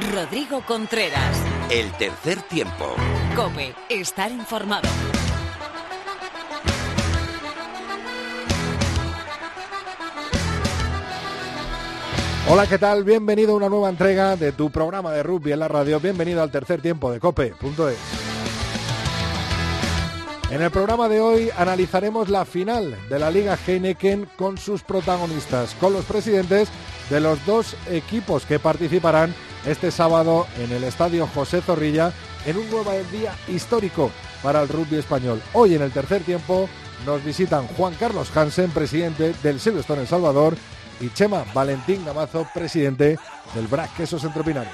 Rodrigo Contreras. El tercer tiempo. Cope, estar informado. Hola, ¿qué tal? Bienvenido a una nueva entrega de tu programa de rugby en la radio. Bienvenido al tercer tiempo de Cope.es. En el programa de hoy analizaremos la final de la Liga Heineken con sus protagonistas, con los presidentes de los dos equipos que participarán este sábado en el Estadio José Zorrilla en un nuevo día histórico para el rugby español. Hoy en el tercer tiempo nos visitan Juan Carlos Hansen, presidente del Silverstone El Salvador, y Chema Valentín Gamazo, presidente del BRAC Quesos Entropinares.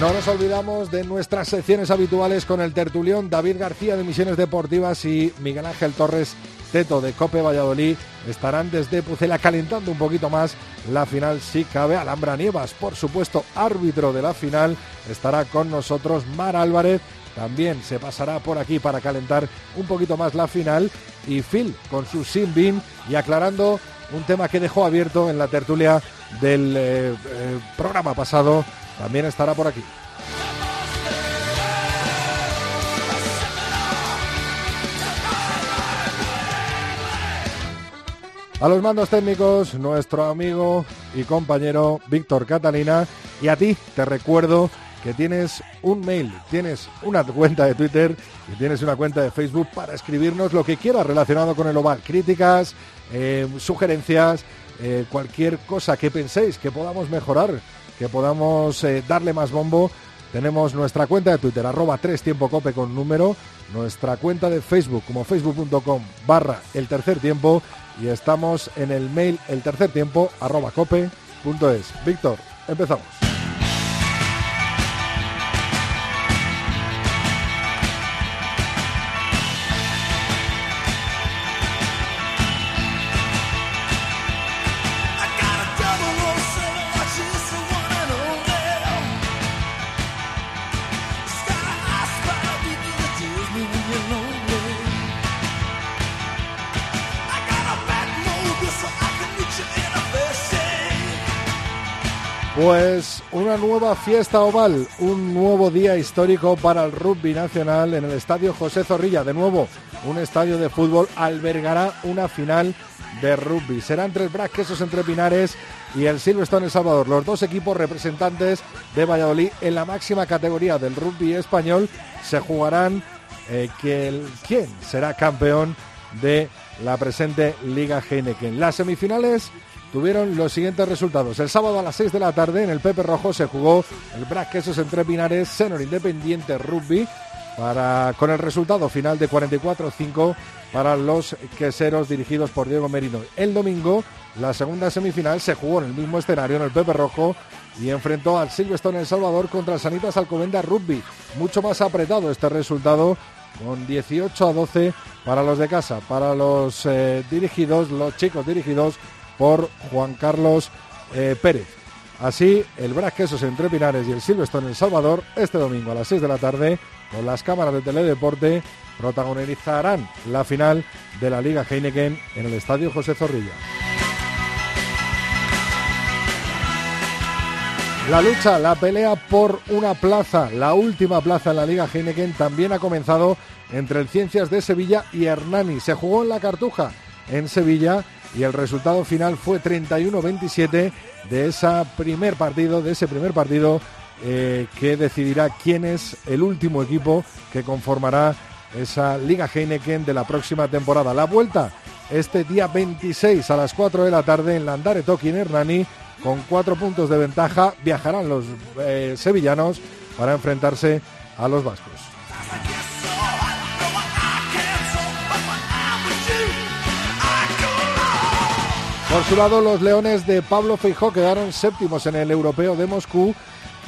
No nos olvidamos de nuestras secciones habituales con el tertulión David García de Misiones Deportivas y Miguel Ángel Torres Teto de Cope Valladolid estarán desde Pucela calentando un poquito más la final si cabe. Alhambra Nievas, por supuesto, árbitro de la final, estará con nosotros. Mar Álvarez también se pasará por aquí para calentar un poquito más la final. Y Phil con su Sin y aclarando un tema que dejó abierto en la tertulia del eh, eh, programa pasado, también estará por aquí. A los mandos técnicos, nuestro amigo y compañero Víctor Catalina. Y a ti te recuerdo que tienes un mail, tienes una cuenta de Twitter y tienes una cuenta de Facebook para escribirnos lo que quieras relacionado con el oval. Críticas, eh, sugerencias, eh, cualquier cosa que penséis que podamos mejorar, que podamos eh, darle más bombo. Tenemos nuestra cuenta de Twitter, arroba 3 tiempo cope con número, nuestra cuenta de Facebook como facebook.com barra el tercer tiempo y estamos en el mail el tercer tiempo arroba cope.es. Víctor, empezamos. Pues una nueva fiesta oval, un nuevo día histórico para el rugby nacional en el Estadio José Zorrilla. De nuevo, un estadio de fútbol albergará una final de rugby. Será entre el Brac Quesos entre Pinares y el Silverstone El Salvador, los dos equipos representantes de Valladolid en la máxima categoría del rugby español. Se jugarán eh, que quién será campeón de la presente Liga Heineken. Las semifinales tuvieron los siguientes resultados. El sábado a las 6 de la tarde en el Pepe Rojo se jugó el Brac Quesos entre Pinares, Senor Independiente Rugby, para, con el resultado final de 44-5 para los queseros dirigidos por Diego Merino. El domingo, la segunda semifinal se jugó en el mismo escenario, en el Pepe Rojo, y enfrentó al Silverstone El Salvador contra Sanitas Alcobenda Rugby. Mucho más apretado este resultado, con 18 a 12 para los de casa, para los eh, dirigidos, los chicos dirigidos por Juan Carlos eh, Pérez. Así, el Brac Quesos entre Pinares y el Silverstone en El Salvador, este domingo a las 6 de la tarde, con las cámaras de Teledeporte, protagonizarán la final de la Liga Heineken en el Estadio José Zorrilla. La lucha, la pelea por una plaza, la última plaza en la Liga Heineken, también ha comenzado entre el Ciencias de Sevilla y Hernani. Se jugó en la Cartuja, en Sevilla, y el resultado final fue 31-27 de ese primer partido, de ese primer partido eh, que decidirá quién es el último equipo que conformará esa Liga Heineken de la próxima temporada. La vuelta este día 26 a las 4 de la tarde en Landare Toki en Hernani con cuatro puntos de ventaja viajarán los eh, sevillanos para enfrentarse a los vascos. Por su lado, los Leones de Pablo Feijó quedaron séptimos en el Europeo de Moscú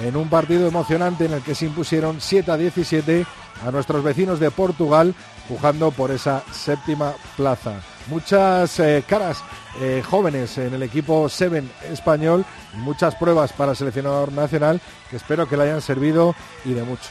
en un partido emocionante en el que se impusieron 7 a 17 a nuestros vecinos de Portugal, pujando por esa séptima plaza. Muchas eh, caras eh, jóvenes en el equipo Seven español, muchas pruebas para el seleccionador nacional que espero que le hayan servido y de mucho.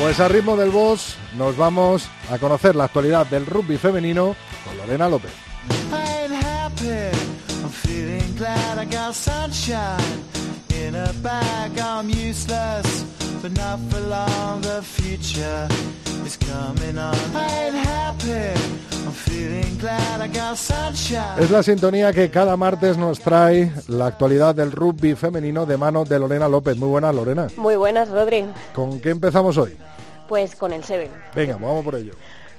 Pues a ritmo del boss nos vamos a conocer la actualidad del rugby femenino con Lorena López. Es la sintonía que cada martes nos trae la actualidad del rugby femenino de mano de Lorena López. Muy buenas, Lorena. Muy buenas, Rodri. ¿Con qué empezamos hoy? Pues con el Seven. Venga, vamos por ello.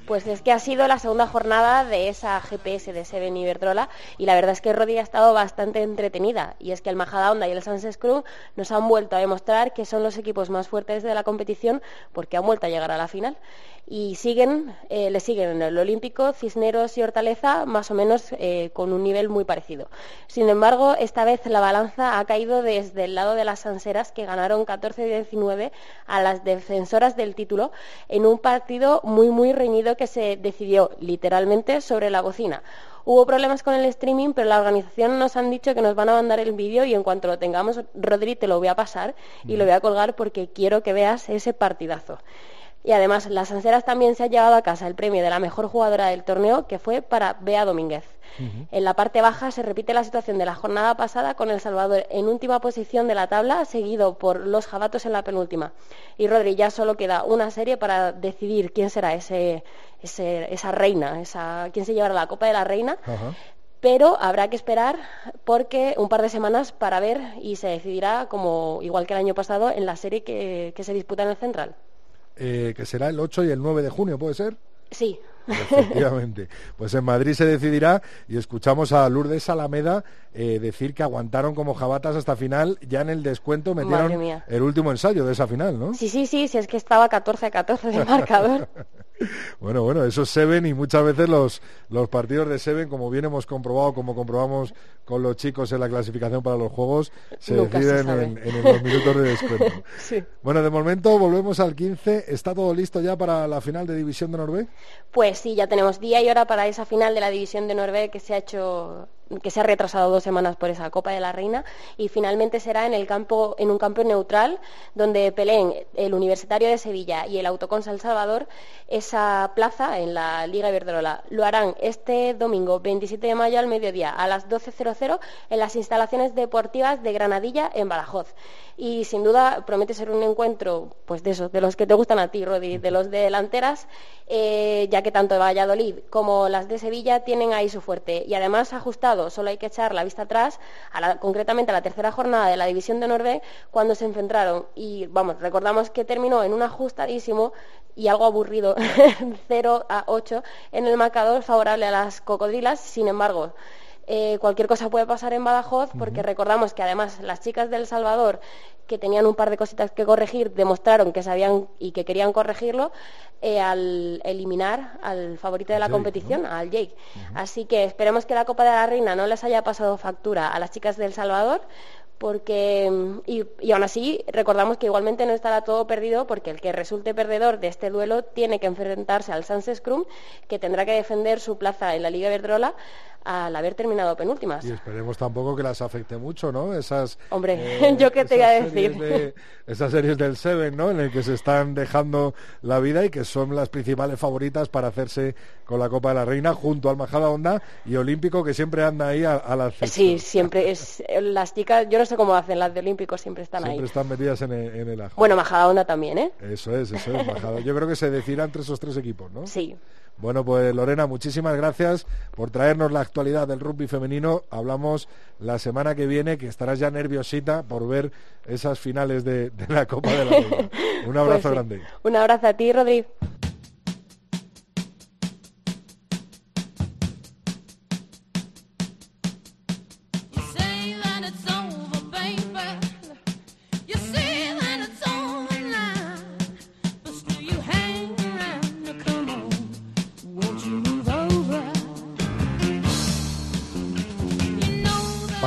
Pues es que ha sido la segunda jornada de esa GPS de Seven Iberdrola y la verdad es que Rodri ha estado bastante entretenida. Y es que el Majadahonda y el Sunset Crew nos han vuelto a demostrar que son los equipos más fuertes de la competición porque han vuelto a llegar a la final y siguen, eh, le siguen en el Olímpico Cisneros y Hortaleza más o menos eh, con un nivel muy parecido. Sin embargo, esta vez la balanza ha caído desde el lado de las Sanseras que ganaron 14-19 a las defensoras del título en un partido muy muy reñido que se decidió literalmente sobre la bocina. Hubo problemas con el streaming, pero la organización nos han dicho que nos van a mandar el vídeo y en cuanto lo tengamos, Rodri, te lo voy a pasar y lo voy a colgar porque quiero que veas ese partidazo. Y además, las Anseras también se ha llevado a casa el premio de la mejor jugadora del torneo, que fue para Bea Domínguez. En la parte baja se repite la situación de la jornada pasada con El Salvador en última posición de la tabla, seguido por los Jabatos en la penúltima. Y Rodri, ya solo queda una serie para decidir quién será ese, esa reina, esa, quién se llevará la Copa de la Reina. pero habrá que esperar porque un par de semanas para ver y se decidirá como igual que el año pasado en la serie que se disputa en el Central. Eh, que será el 8 y el 9 de junio, ¿puede ser? Sí. Efectivamente. Pues en Madrid se decidirá y escuchamos a Lourdes Alameda eh, decir que aguantaron como jabatas hasta final, ya en el descuento metieron el último ensayo de esa final, ¿no? Sí, sí, sí, si es que estaba 14 a 14 de marcador. bueno, bueno, eso es Seven y muchas veces los, los partidos de Seven, como bien hemos comprobado, como comprobamos con los chicos en la clasificación para los juegos, se deciden en, los minutos de descuento. Bueno, de momento volvemos al 15. ¿Está todo listo ya para la final de División de Noruega? Pues sí, ya tenemos día y hora para esa final de la División de Noruega que se ha hecho que se ha retrasado dos semanas por esa Copa de la Reina y finalmente será en el campo en un campo neutral donde peleen el Universitario de Sevilla y el Autocons El Salvador esa plaza en la Liga Iberdrola. Lo harán este domingo 27 de mayo al mediodía a las 12.00 en las instalaciones deportivas de Granadilla en Badajoz. Y sin duda promete ser un encuentro pues de esos, de los que te gustan a ti, Rodi, de los de delanteras, eh, ya que tanto Valladolid como las de Sevilla tienen ahí su fuerte. Y además ajustado solo hay que echar la vista atrás, concretamente a la tercera jornada de la División de Noruega, cuando se enfrentaron. Y vamos, recordamos que terminó en un ajustadísimo y algo aburrido 0 a 8 en el marcador favorable a las cocodrilas. Sin embargo, eh, cualquier cosa puede pasar en Badajoz, porque recordamos que además las chicas del Salvador, que tenían un par de cositas que corregir, demostraron que sabían y que querían corregirlo eh, al eliminar al favorito de la competición, al Jake. Así que esperemos que la Copa de la Reina no les haya pasado factura a las chicas del Salvador, porque y, aún así recordamos que igualmente no estará todo perdido porque el que resulte perdedor de este duelo tiene que enfrentarse al Sans Scrum que tendrá que defender su plaza en la Liga Verdrola al haber terminado penúltimas. Y esperemos tampoco que las afecte mucho, ¿no? Esas Hombre, eh, yo qué te voy a decir. esas series del Seven, ¿no? En el que se están dejando la vida y que son las principales favoritas para hacerse con la Copa de la Reina junto al Majada Onda y Olímpico que siempre anda ahí a, a la Sí, siempre es las chicas, yo no sé cómo hacen las de Olímpico, siempre están ahí. Siempre están metidas en el, en ajo. Bueno, Majada Onda también, ¿eh? Eso es, eso es. Yo creo que se decidirá entre esos tres equipos, ¿no? Sí. Bueno, pues Lorena, muchísimas gracias por traernos la actualidad del rugby femenino. Hablamos la semana que viene, que estarás ya nerviosita por ver esas finales de, la Copa de la Liga. Un pues abrazo grande. Un abrazo a ti, Rodríguez.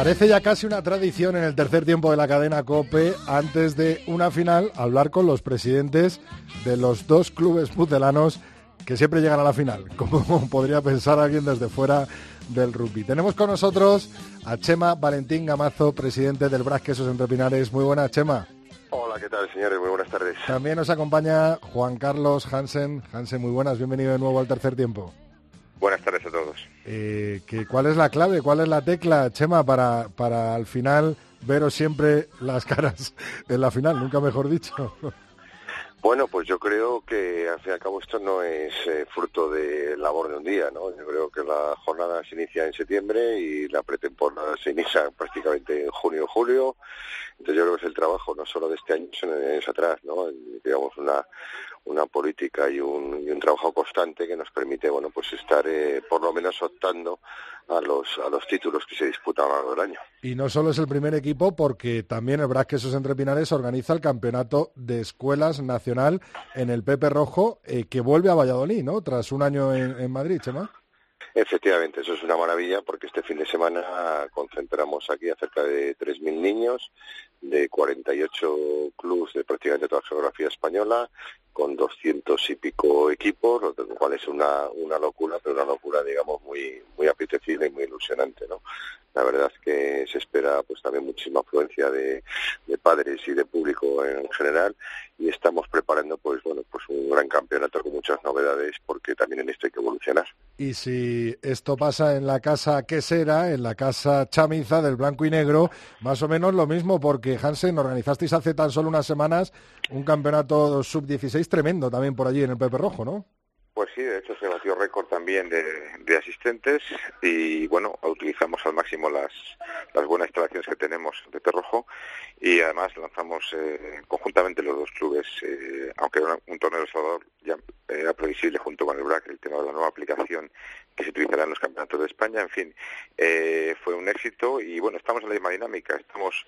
Parece ya casi una tradición en el tercer tiempo de la cadena COPE, antes de una final, hablar con los presidentes de los dos clubes putelanos que siempre llegan a la final, como podría pensar alguien desde fuera del rugby. Tenemos con nosotros a Chema Valentín Gamazo, presidente del Bras Quesos Entre Pinares. Muy buena, Chema. Hola, ¿qué tal, señores? Muy buenas tardes. También nos acompaña Juan Carlos Hansen. Hansen, muy buenas, bienvenido de nuevo al tercer tiempo. Buenas tardes a todos. Eh, ¿Cuál es la clave, cuál es la tecla, Chema, para, para al final veros siempre las caras en la final, nunca mejor dicho? Bueno, pues yo creo que al fin y al cabo esto no es eh, fruto de labor de un día, ¿no? Yo creo que la jornada se inicia en septiembre y la pretemporada se inicia prácticamente en junio o julio. Entonces yo creo que es el trabajo no solo de este año, sino de años atrás, ¿no? Digamos una una política y un, y un trabajo constante que nos permite bueno pues estar eh, por lo menos optando a los a los títulos que se disputan a lo largo del año. Y no solo es el primer equipo porque también el Brasquesos Entre Pinares organiza el campeonato de escuelas nacional en el Pepe Rojo eh, que vuelve a Valladolid, ¿no? Tras un año en, en Madrid, Chema. Efectivamente, eso es una maravilla porque este fin de semana concentramos aquí a cerca de 3.000 niños de 48 clubes de prácticamente toda la geografía española, con 200 y pico equipos, lo cual es una, una locura, pero una locura, digamos, muy, muy apetecible y muy ilusionante, ¿no? La verdad es que se espera pues también muchísima afluencia de, de padres y de público en general y estamos preparando pues bueno pues un gran campeonato con muchas novedades porque también en esto hay que evolucionar. Y si esto pasa en la casa quesera, en la casa chamiza del blanco y negro, más o menos lo mismo porque Hansen organizasteis hace tan solo unas semanas un campeonato sub-16 tremendo también por allí en el Pepe Rojo, ¿no? Pues sí, de hecho se batió récord también de, asistentes y bueno, utilizamos al máximo las, las buenas instalaciones que tenemos de Rojo y además lanzamos eh, conjuntamente los dos clubes, eh, aunque era un torneo de Salvador ya era previsible junto con el BRAC el tema de la nueva aplicación que se utilizará en los campeonatos de España, en fin, eh, fue un éxito y bueno, estamos en la misma dinámica, estamos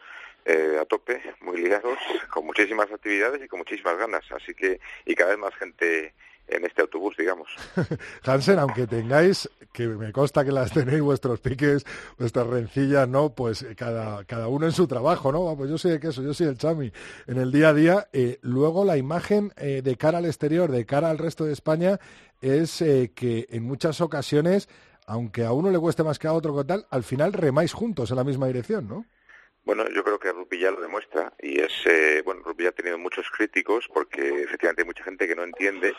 a tope, muy ligados, con muchísimas actividades y con muchísimas ganas, así que y cada vez más gente en este autobús, digamos. Hansen, aunque tengáis, que me consta que las tenéis vuestros piques, vuestras rencillas, ¿no? Pues cada, cada uno en su trabajo, ¿no? Pues yo soy el queso, yo soy el chami. En el día a día, eh, luego la imagen eh, de cara al exterior, de cara al resto de España, es eh, que en muchas ocasiones, aunque a uno le cueste más que a otro, tal, al final remáis juntos en la misma dirección, ¿no? Bueno, yo creo que Rupi ya lo demuestra y es, eh, bueno, Rupi ya ha tenido muchos críticos porque efectivamente hay mucha gente que no entiende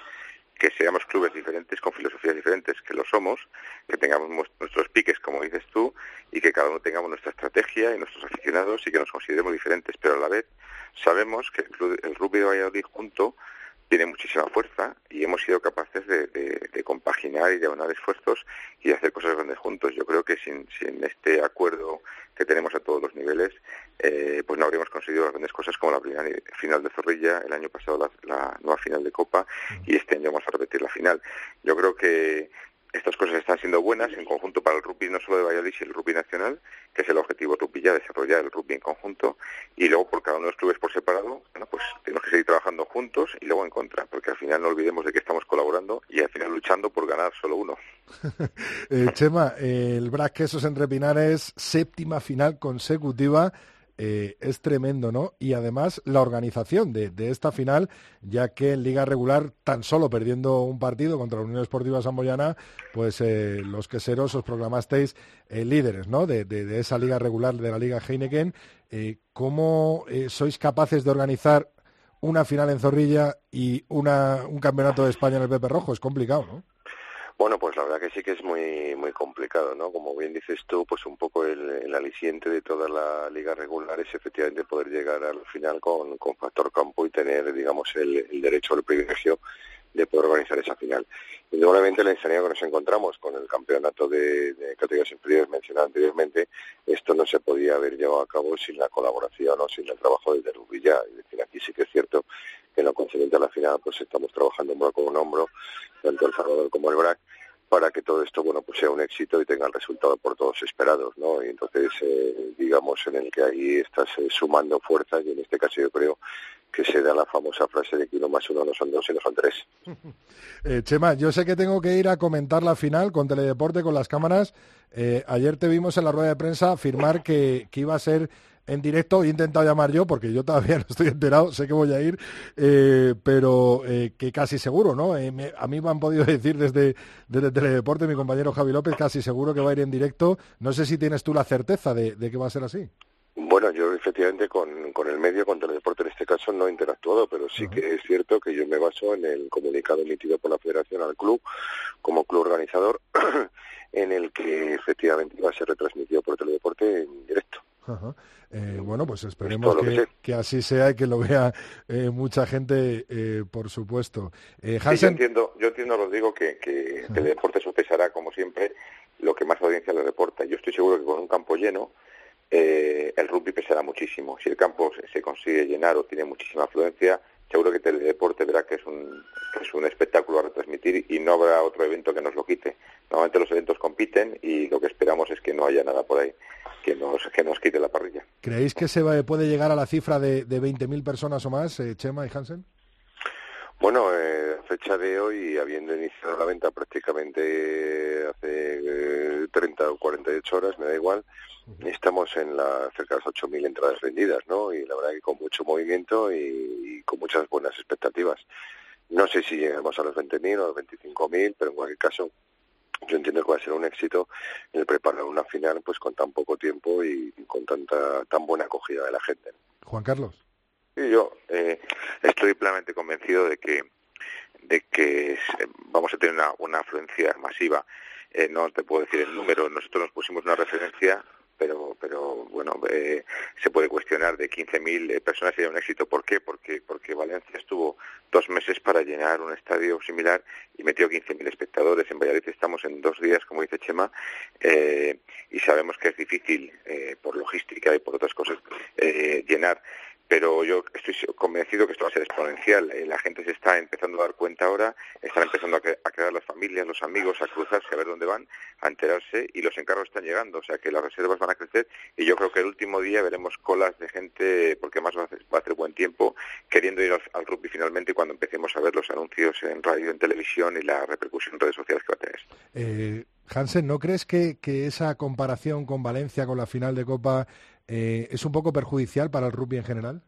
que seamos clubes diferentes, con filosofías diferentes, que lo somos, que tengamos nuestros piques, como dices tú, y que cada uno tengamos nuestra estrategia y nuestros aficionados y que nos consideremos diferentes, pero a la vez sabemos que el, club, el Rugby de Valladolid junto tiene muchísima fuerza y hemos sido capaces de, compaginar y de aunar esfuerzos y de hacer cosas grandes juntos. Yo creo que sin, sin este acuerdo que tenemos a todos los niveles, eh, pues no habríamos conseguido las grandes cosas como la primera final de Zorrilla, el año pasado la, la nueva final de Copa y este año vamos a repetir la final. Yo creo que estas cosas están siendo buenas en conjunto para el rugby no solo de Valladolid, sino el rugby nacional, que es el objetivo rugby ya, desarrollar el rugby en conjunto, y luego por cada uno de los clubes por separado, bueno, pues tenemos que seguir trabajando juntos y luego en contra, porque al final no olvidemos de que estamos colaborando y al final luchando por ganar solo uno. eh, Chema, el Brac Quesos entre Pinares, séptima final consecutiva eh, es tremendo, ¿no? Y además la organización de, esta final, ya que en Liga Regular, tan solo perdiendo un partido contra la Unión Esportiva Samboyana, pues eh, los queseros os proclamasteis eh, líderes, ¿no? De, esa Liga Regular de la Liga Heineken. ¿Cómo sois capaces de organizar una final en Zorrilla y una, un campeonato de España en el Pepe Rojo? Es complicado, ¿no? Bueno, pues la verdad que sí que es muy muy complicado, ¿no? Como bien dices tú, pues un poco el, aliciente de toda la liga regular es efectivamente poder llegar al final con, con factor campo y tener, digamos, el, el derecho al privilegio de poder organizar esa final. Indudablemente la insanidad que nos encontramos con el campeonato de, categorías inferiores mencionado anteriormente, esto no se podía haber llevado a cabo sin la colaboración o sin el trabajo de Rubilla. Es decir, aquí sí que es cierto que en lo concerniente a la final pues estamos trabajando hombro con hombro, tanto el Salvador como el BRAC, para que todo esto bueno pues sea un éxito y tenga el resultado por todos esperados no y entonces eh, digamos en el que ahí estás eh, sumando fuerzas y en este caso yo creo que se da la famosa frase de que uno más uno no son dos sino son tres. Eh, Chema yo sé que tengo que ir a comentar la final con Teledeporte con las cámaras. Ayer te vimos en la rueda de prensa afirmar que, que iba a ser en directo. He intentado llamar yo porque yo todavía no estoy enterado, sé que voy a ir, eh, pero eh, que casi seguro, ¿no? Eh, a mí me han podido decir desde, desde Teledeporte, mi compañero Javi López, casi seguro que va a ir en directo. No sé si tienes tú la certeza de, que va a ser así. Bueno, yo efectivamente con, con el medio, con Teledeporte en este caso, no he interactuado, pero sí que es cierto que yo me baso en el comunicado emitido por la Federación al club como club organizador, en el que efectivamente va a ser retransmitido por Teledeporte en directo. Eh, bueno, pues esperemos que, así sea y que lo vea eh, mucha gente, eh, por supuesto. yo entiendo, yo entiendo, Rodrigo, que, que el deporte sopesará, como siempre, lo que más audiencia le reporta. Yo estoy seguro que con un campo lleno, eh, el rugby pesará muchísimo. Si el campo se consigue llenar o tiene muchísima afluencia, seguro que el deporte verá que es un, es un espectáculo a retransmitir y no habrá otro evento que nos lo quite. Normalmente los eventos compiten y lo que esperamos es que no haya nada por ahí que nos, que nos quite la parrilla. ¿Creéis que se puede llegar a la cifra de, de 20.000 personas o más, eh, Chema y Hansen? Bueno, eh, fecha de hoy, habiendo iniciado la venta prácticamente hace 30 eh, o 48 horas, me da igual, Estamos en la, cerca de las 8.000 entradas vendidas, ¿no? Y la verdad que con mucho movimiento y, con muchas buenas expectativas. No sé si llegamos a los 20.000 o a los 25.000, pero en cualquier caso yo entiendo que va a ser un éxito el preparar una final pues con tan poco tiempo y con tanta tan buena acogida de la gente. Juan Carlos. Yo eh, estoy plenamente convencido de que de que vamos a tener una, una afluencia masiva. Eh, no te puedo decir el número, nosotros nos pusimos una referencia pero pero bueno eh, se puede cuestionar de 15.000 eh, personas sería un éxito ¿por qué? porque porque Valencia estuvo dos meses para llenar un estadio similar y metió 15.000 espectadores en Valladolid estamos en dos días como dice Chema eh, y sabemos que es difícil por logística y por otras cosas llenar pero yo estoy convencido que esto va a ser exponencial. Eh, la gente se está empezando a dar cuenta ahora, están empezando a, crear las familias, los amigos, a cruzarse, a ver dónde van, a enterarse y los encargos están llegando, o sea que las reservas van a crecer y yo creo que el último día veremos colas de gente, porque más va a hacer buen tiempo, queriendo ir al, rugby finalmente cuando empecemos a ver los anuncios en radio, en televisión y la repercusión en redes sociales que va a tener. Eh, Hansen, ¿no crees que esa comparación con Valencia, con la final de Copa, eh, ¿es un poco perjudicial para el rugby en general?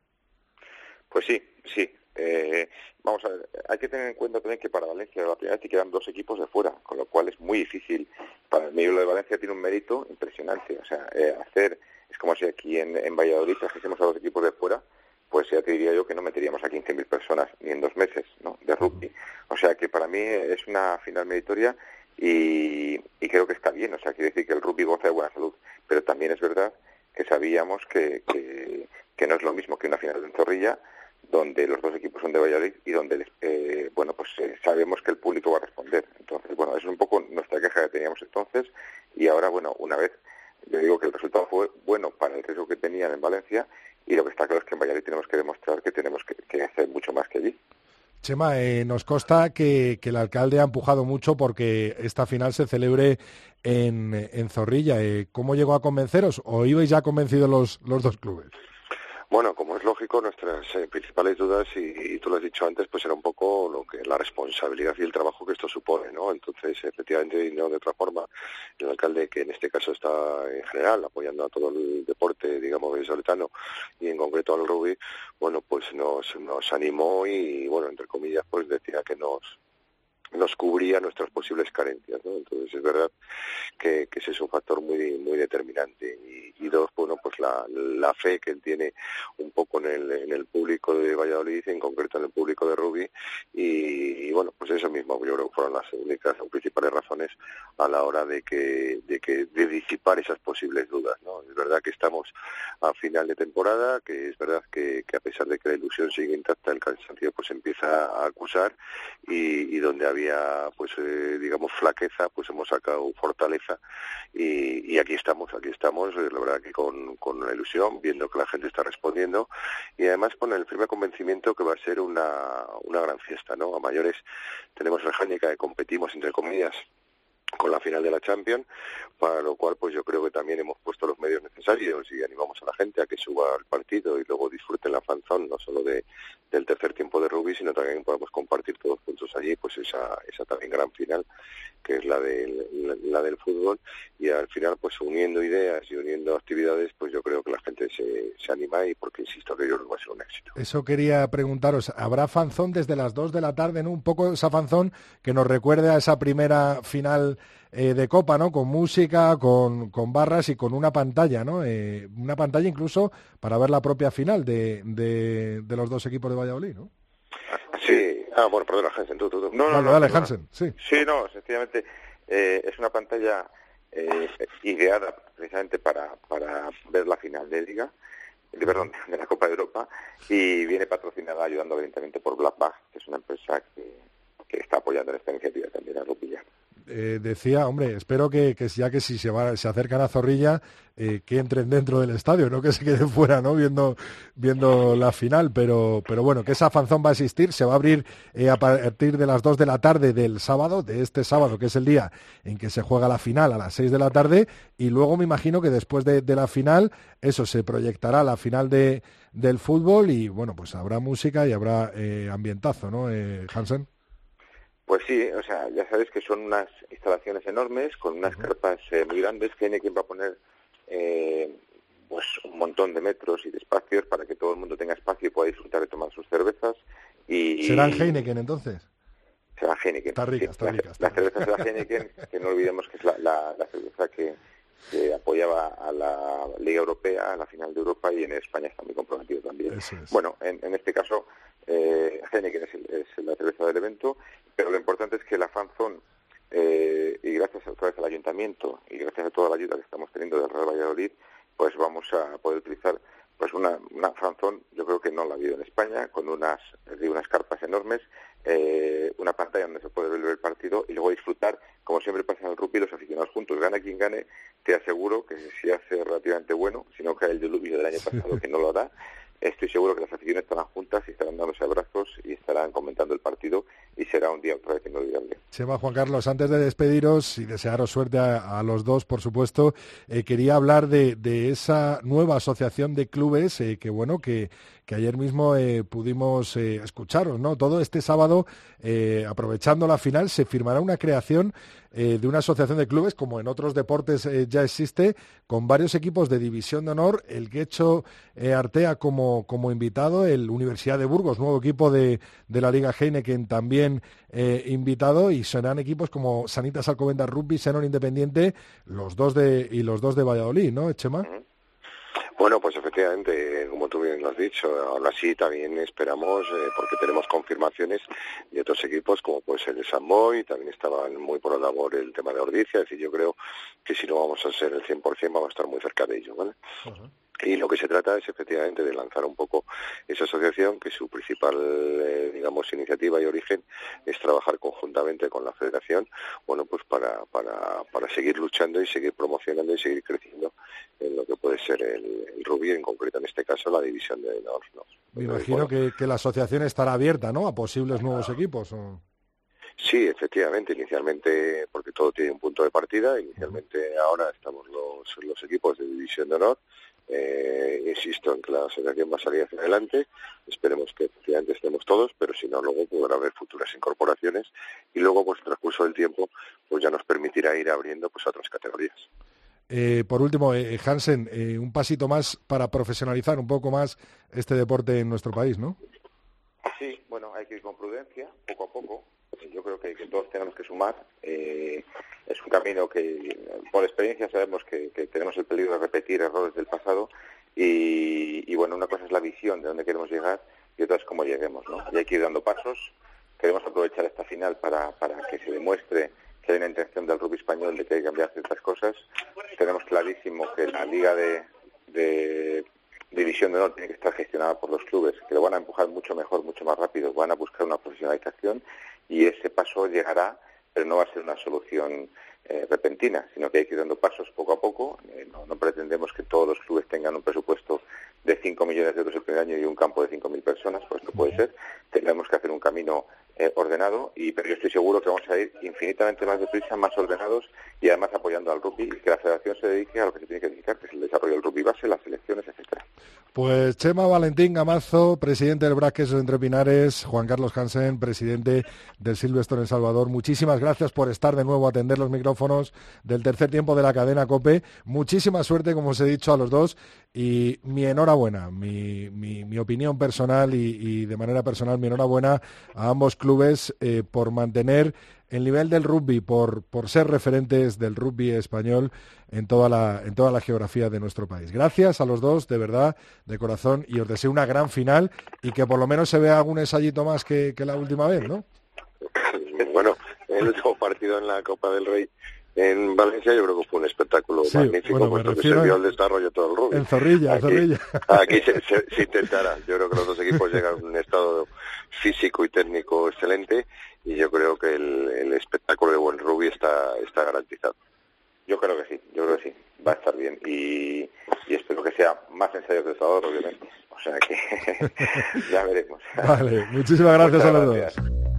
Pues sí, sí. Eh, vamos a ver, hay que tener en cuenta también que para Valencia la primera vez quedan dos equipos de fuera, con lo cual es muy difícil. Para el medio de Valencia tiene un mérito impresionante. O sea, eh, hacer, es como si aquí en, en Valladolid trajésemos a los equipos de fuera, pues ya te diría yo que no meteríamos a 15.000 personas ni en dos meses ¿no? de rugby. O sea que para mí es una final meritoria y, y creo que está bien. O sea, quiere decir que el rugby goza de buena salud. Pero también es verdad que sabíamos que, que, no es lo mismo que una final de Zorrilla, donde los dos equipos son de Valladolid y donde, eh, bueno, pues eh, sabemos que el público va a responder. Entonces, bueno, eso es un poco nuestra queja que teníamos entonces y ahora, bueno, una vez, yo digo que el resultado fue bueno para el riesgo que tenían en Valencia y lo que está claro es que en Valladolid tenemos que demostrar que tenemos que, hacer mucho más que allí. Chema, eh, nos consta que, el alcalde ha empujado mucho porque esta final se celebre en, Zorrilla. Eh, ¿Cómo llegó a convenceros o ibais ya convencidos los dos clubes? Bueno, como es lógico, nuestras eh, principales dudas, y, tú lo has dicho antes, pues era un poco lo que la responsabilidad y el trabajo que esto supone, ¿no? Entonces, efectivamente, y no de otra forma, el alcalde, que en este caso está en general apoyando a todo el deporte, digamos, soletano y en concreto al rugby, bueno, pues nos, nos animó y, bueno, entre comillas, pues decía que nos nos cubría nuestras posibles carencias, ¿no? Entonces es verdad que, ese es un factor muy muy determinante y, dos, bueno, pues la, fe que él tiene un poco en el, en el público de Valladolid, en concreto en el público de Rubí y, bueno, pues eso mismo yo creo que fueron las únicas o principales razones a la hora de que de que de disipar esas posibles dudas. Es verdad que estamos a final de temporada, que es verdad que, que a pesar de que la ilusión sigue intacta, el cansancio pues empieza a acusar y, y donde había pues eh, digamos flaqueza pues hemos sacado fortaleza y, aquí estamos aquí estamos eh, la verdad que con, con una ilusión viendo que la gente está respondiendo y además con el firme convencimiento que va a ser una, una gran fiesta no a mayores tenemos Jánica que competimos entre comillas con la final de la Champions, para lo cual pues yo creo que también hemos puesto los medios necesarios y animamos a la gente a que suba al partido y luego disfruten la fanzón, no solo de, del tercer tiempo de rugby, sino también podemos compartir todos juntos allí pues esa, esa también gran final que es la del, la, del fútbol. Y al final pues uniendo ideas y uniendo actividades pues yo creo se, se anima y porque insisto que yo creo que va a ser un éxito. Eso quería preguntaros, ¿habrá fanzón desde las 2 de la tarde, ¿no? Un poco esa fanzón que nos recuerde a esa primera final eh, de Copa, ¿no? Con música, con, con, barras y con una pantalla, ¿no? Eh, una pantalla incluso para ver la propia final de, de, los dos equipos de Valladolid, ¿no? Sí, ah, bueno, perdona, Hansen, tú, tú, tú. No, no, no, dale, Hansen, sí. Sí, no, sencillamente es una pantalla ideada precisamente para, para ver la final de Liga de, perdón, de la Copa de Europa y viene patrocinada ayudando evidentemente por Blackback, que es una empresa que, que está apoyando esta iniciativa también a Rupilla. Eh, decía, hombre, espero que, ya que si se, va, se acercan a Zorrilla, eh, que entren dentro del estadio, no que se queden fuera, ¿no? Viendo, viendo la final, pero, pero bueno, que esa fanzón va a existir, se va a abrir eh, a partir de las 2 de la tarde del sábado, de este sábado, que es el día en que se juega la final a las 6 de la tarde, y luego me imagino que después de, la final, eso se proyectará la final de, del fútbol y bueno, pues habrá música y habrá ambientazo, ¿no, Hansen? Pues sí, o sea, ya sabes que son unas instalaciones enormes con unas carpas eh, muy grandes que quien va a poner eh, pues un montón de metros y de espacios para que todo el mundo tenga espacio y pueda disfrutar de tomar sus cervezas. Y, ¿Serán Heineken entonces? Será Heineken. Está rica, está rica. La, cerveza será Heineken, que no olvidemos que es la, cerveza que, apoyaba a la Liga Europea, a la final de Europa y en España está muy comprometido también. Bueno, en, este caso, eh, Heineken es, la cerveza del evento pero lo importante es que la fanzón, eh, y gracias a, otra vez al ayuntamiento y gracias a toda la ayuda que estamos teniendo del Real Valladolid, pues vamos a poder utilizar pues una, una fanzón, yo creo que no la ha habido en España, con unas, unas carpas enormes, eh, una pantalla donde se puede ver el partido y luego disfrutar, como siempre pasa en el rugby, los aficionados juntos. Gana quien gane, te aseguro que si hace relativamente bueno, si no cae el diluvio del año pasado, que no lo da, estoy seguro que las aficiones estarán juntas y estarán dándose abrazos y estarán comentando el partido y será un día otra vez inolvidable. Chema Juan Carlos, antes de despediros y desearos suerte a, los dos, por supuesto, eh, quería hablar de, esa nueva asociación de clubes eh, que, bueno, que, que ayer mismo eh, pudimos escucharos, ¿no? Todo este sábado, aprovechando la final, se firmará una creación de una asociación de clubes, como en otros deportes ya existe, con varios equipos de división de honor, el que hecho Artea como, como invitado, el Universidad de Burgos, nuevo equipo de, de la Liga Heineken también eh, invitado y serán equipos como Sanitas Alcobendas Rugby, Senon Independiente, los dos de y los dos de Valladolid, ¿no, Chema? Bueno, pues efectivamente, como tú bien lo has dicho, aún así también esperamos, eh, porque tenemos confirmaciones de otros equipos, como puede ser el Samboy, también estaban muy por la labor el tema de Ordicia, es decir, yo creo que si no vamos a ser el 100% vamos a estar muy cerca de ello, ¿vale? Y lo que se trata es efectivamente de lanzar un poco esa asociación, que su principal, eh, digamos, iniciativa y origen es trabajar conjuntamente con la Federación, bueno, pues para, para, para seguir luchando y seguir promocionando y seguir creciendo en lo que puede ser el, el rugby, en concreto en este caso la división de North. Me imagino que, que, la asociación estará abierta, ¿no?, a posibles nuevos equipos. Sí, efectivamente, inicialmente, porque todo tiene un punto de partida, inicialmente ahora estamos los, los equipos de división de honor, eh, insisto en que la asociación va a salir hacia adelante. Esperemos que efectivamente estemos todos, pero si no, luego podrá haber futuras incorporaciones y luego, pues, el transcurso del tiempo, pues ya nos permitirá ir abriendo pues otras categorías. Eh, por último, eh, Hansen, un pasito más para profesionalizar un poco más este deporte en nuestro país, ¿no? Sí, bueno, hay que ir con prudencia, poco a poco. Yo creo que, todos tenemos que sumar. Eh, es un camino que, por experiencia, sabemos que, tenemos el peligro de repetir errores del pasado. Y, bueno, una cosa es la visión de dónde queremos llegar y otra es cómo lleguemos. ¿no? Y hay que ir dando pasos. Queremos aprovechar esta final para, para que se demuestre que hay una intención del rugby español de que hay que cambiar ciertas cosas. Tenemos clarísimo que la liga de, de división de honor tiene que estar gestionada por los clubes, que lo van a empujar mucho mejor, mucho más rápido, van a buscar una profesionalización y ese paso llegará, pero no va a ser una solución eh, repentina, sino que hay que ir dando pasos poco a poco. Eh, no, pretendemos que todos los clubes tengan un presupuesto de 5 millones de euros el primer año y un campo de 5.000 personas, pues no puede ser. Tenemos que hacer un camino eh, ordenado, y, pero yo estoy seguro que vamos a ir infinitamente más deprisa, más ordenados y además apoyando al rugby y que la federación se dedique a lo que se tiene que dedicar, que es el desarrollo del rugby base, las selecciones, etcétera. Pues Chema Valentín Gamazo, presidente del Braques Entre Pinares, Juan Carlos Hansen, presidente del Silvestre en Salvador. Muchísimas gracias por estar de nuevo a atender los micrófonos del tercer tiempo de la cadena COPE. Muchísima suerte, como os he dicho a los dos, y mi enhorabuena, mi, mi, opinión personal y, de manera personal, mi enhorabuena a ambos clubes eh, por mantener el nivel del rugby por, por ser referentes del rugby español en toda, la, en toda la geografía de nuestro país. Gracias a los dos, de verdad, de corazón, y os deseo una gran final y que por lo menos se vea algún ensayito más que, que la última vez, ¿no? Bueno, el último partido en la Copa del Rey en Valencia yo creo que fue un espectáculo magnífico, bueno, puesto que se vio el desarrollo todo el rugby. En Zorrilla, aquí, Zorrilla. Aquí se, se, intentará. Yo creo que los dos equipos llegan a un estado físico y técnico excelente y yo creo que el, el espectáculo de buen rugby está, está garantizado. Yo creo que sí, yo creo que sí, va a estar bien y, y espero que sea más ensayo que el sábado, obviamente. O sea que ya veremos. Vale, muchísimas gracias Muchas a los gracias. dos.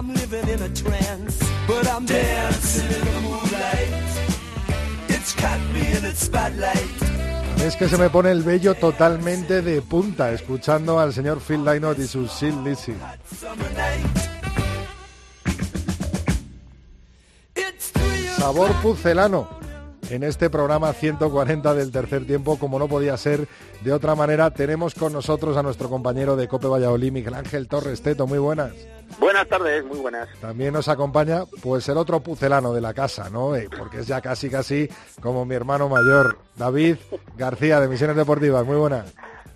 I'm living in a trance, but I'm dancing in the moonlight. It's caught me in its spotlight. Es que se me pone el vello totalmente de punta escuchando al señor Phil Lynott y su Sil Lizzy. Sabor pucelano en este programa 140 del tercer tiempo, como no podía ser de otra manera, tenemos con nosotros a nuestro compañero de Cope Valladolid, Miguel Ángel Torres Teto. Muy buenas. Buenas tardes, muy buenas. También nos acompaña pues el otro pucelano de la casa, ¿no? Eh, porque es ya casi casi como mi hermano mayor, David García de Misiones Deportivas. Muy buenas.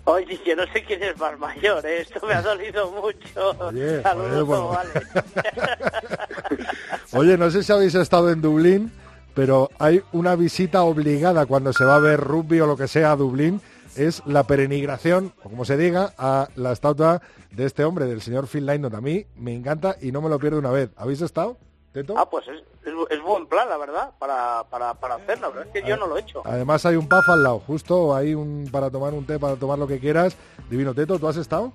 Oye, yo no sé quién es más mayor, ¿eh? esto me ha dolido mucho. Oye, Saludos, joder, bueno. vale. Oye, no sé si habéis estado en Dublín, pero hay una visita obligada cuando se va a ver rugby o lo que sea a Dublín, es la peregrinación, o como se diga, a la estatua de este hombre, del señor Phil Lynott. A mí me encanta y no me lo pierdo una vez. ¿Habéis estado, Teto? Ah, pues es, es, es buen plan, la verdad, para, para, para hacerlo. La verdad es que yo no lo he hecho. Además hay un pub al lado, justo hay un para tomar un té, para tomar lo que quieras. Divino Teto, ¿tú has estado?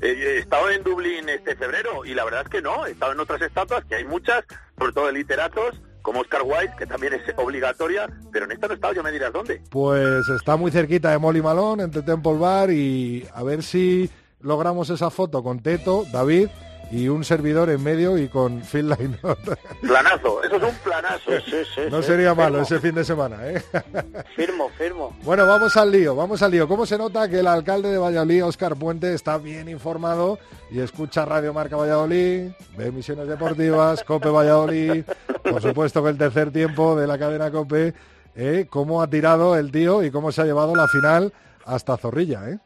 Eh, he estado en Dublín este febrero y la verdad es que no, he estado en otras estatuas, que hay muchas, sobre todo de literatos, como Oscar Wilde, que también es obligatoria, pero en esta no estado, ya me dirás dónde. Pues está muy cerquita de Molly Malone, entre Temple Bar, y a ver si logramos esa foto con Teto, David y un servidor en medio y con Phil Lynott. Planazo, eso es un planazo. Sí, sí, No sí, sería malo firmo, ese fin de semana, ¿eh? Firmo, firmo. Bueno, vamos al lío, vamos al lío. ¿Cómo se nota que el alcalde de Valladolid, Óscar Puente, está bien informado y escucha Radio Marca Valladolid, ve emisiones deportivas, Cope Valladolid, por supuesto que el tercer tiempo de la cadena Cope, ¿eh? cómo ha tirado el tío y cómo se ha llevado la final hasta Zorrilla, ¿eh?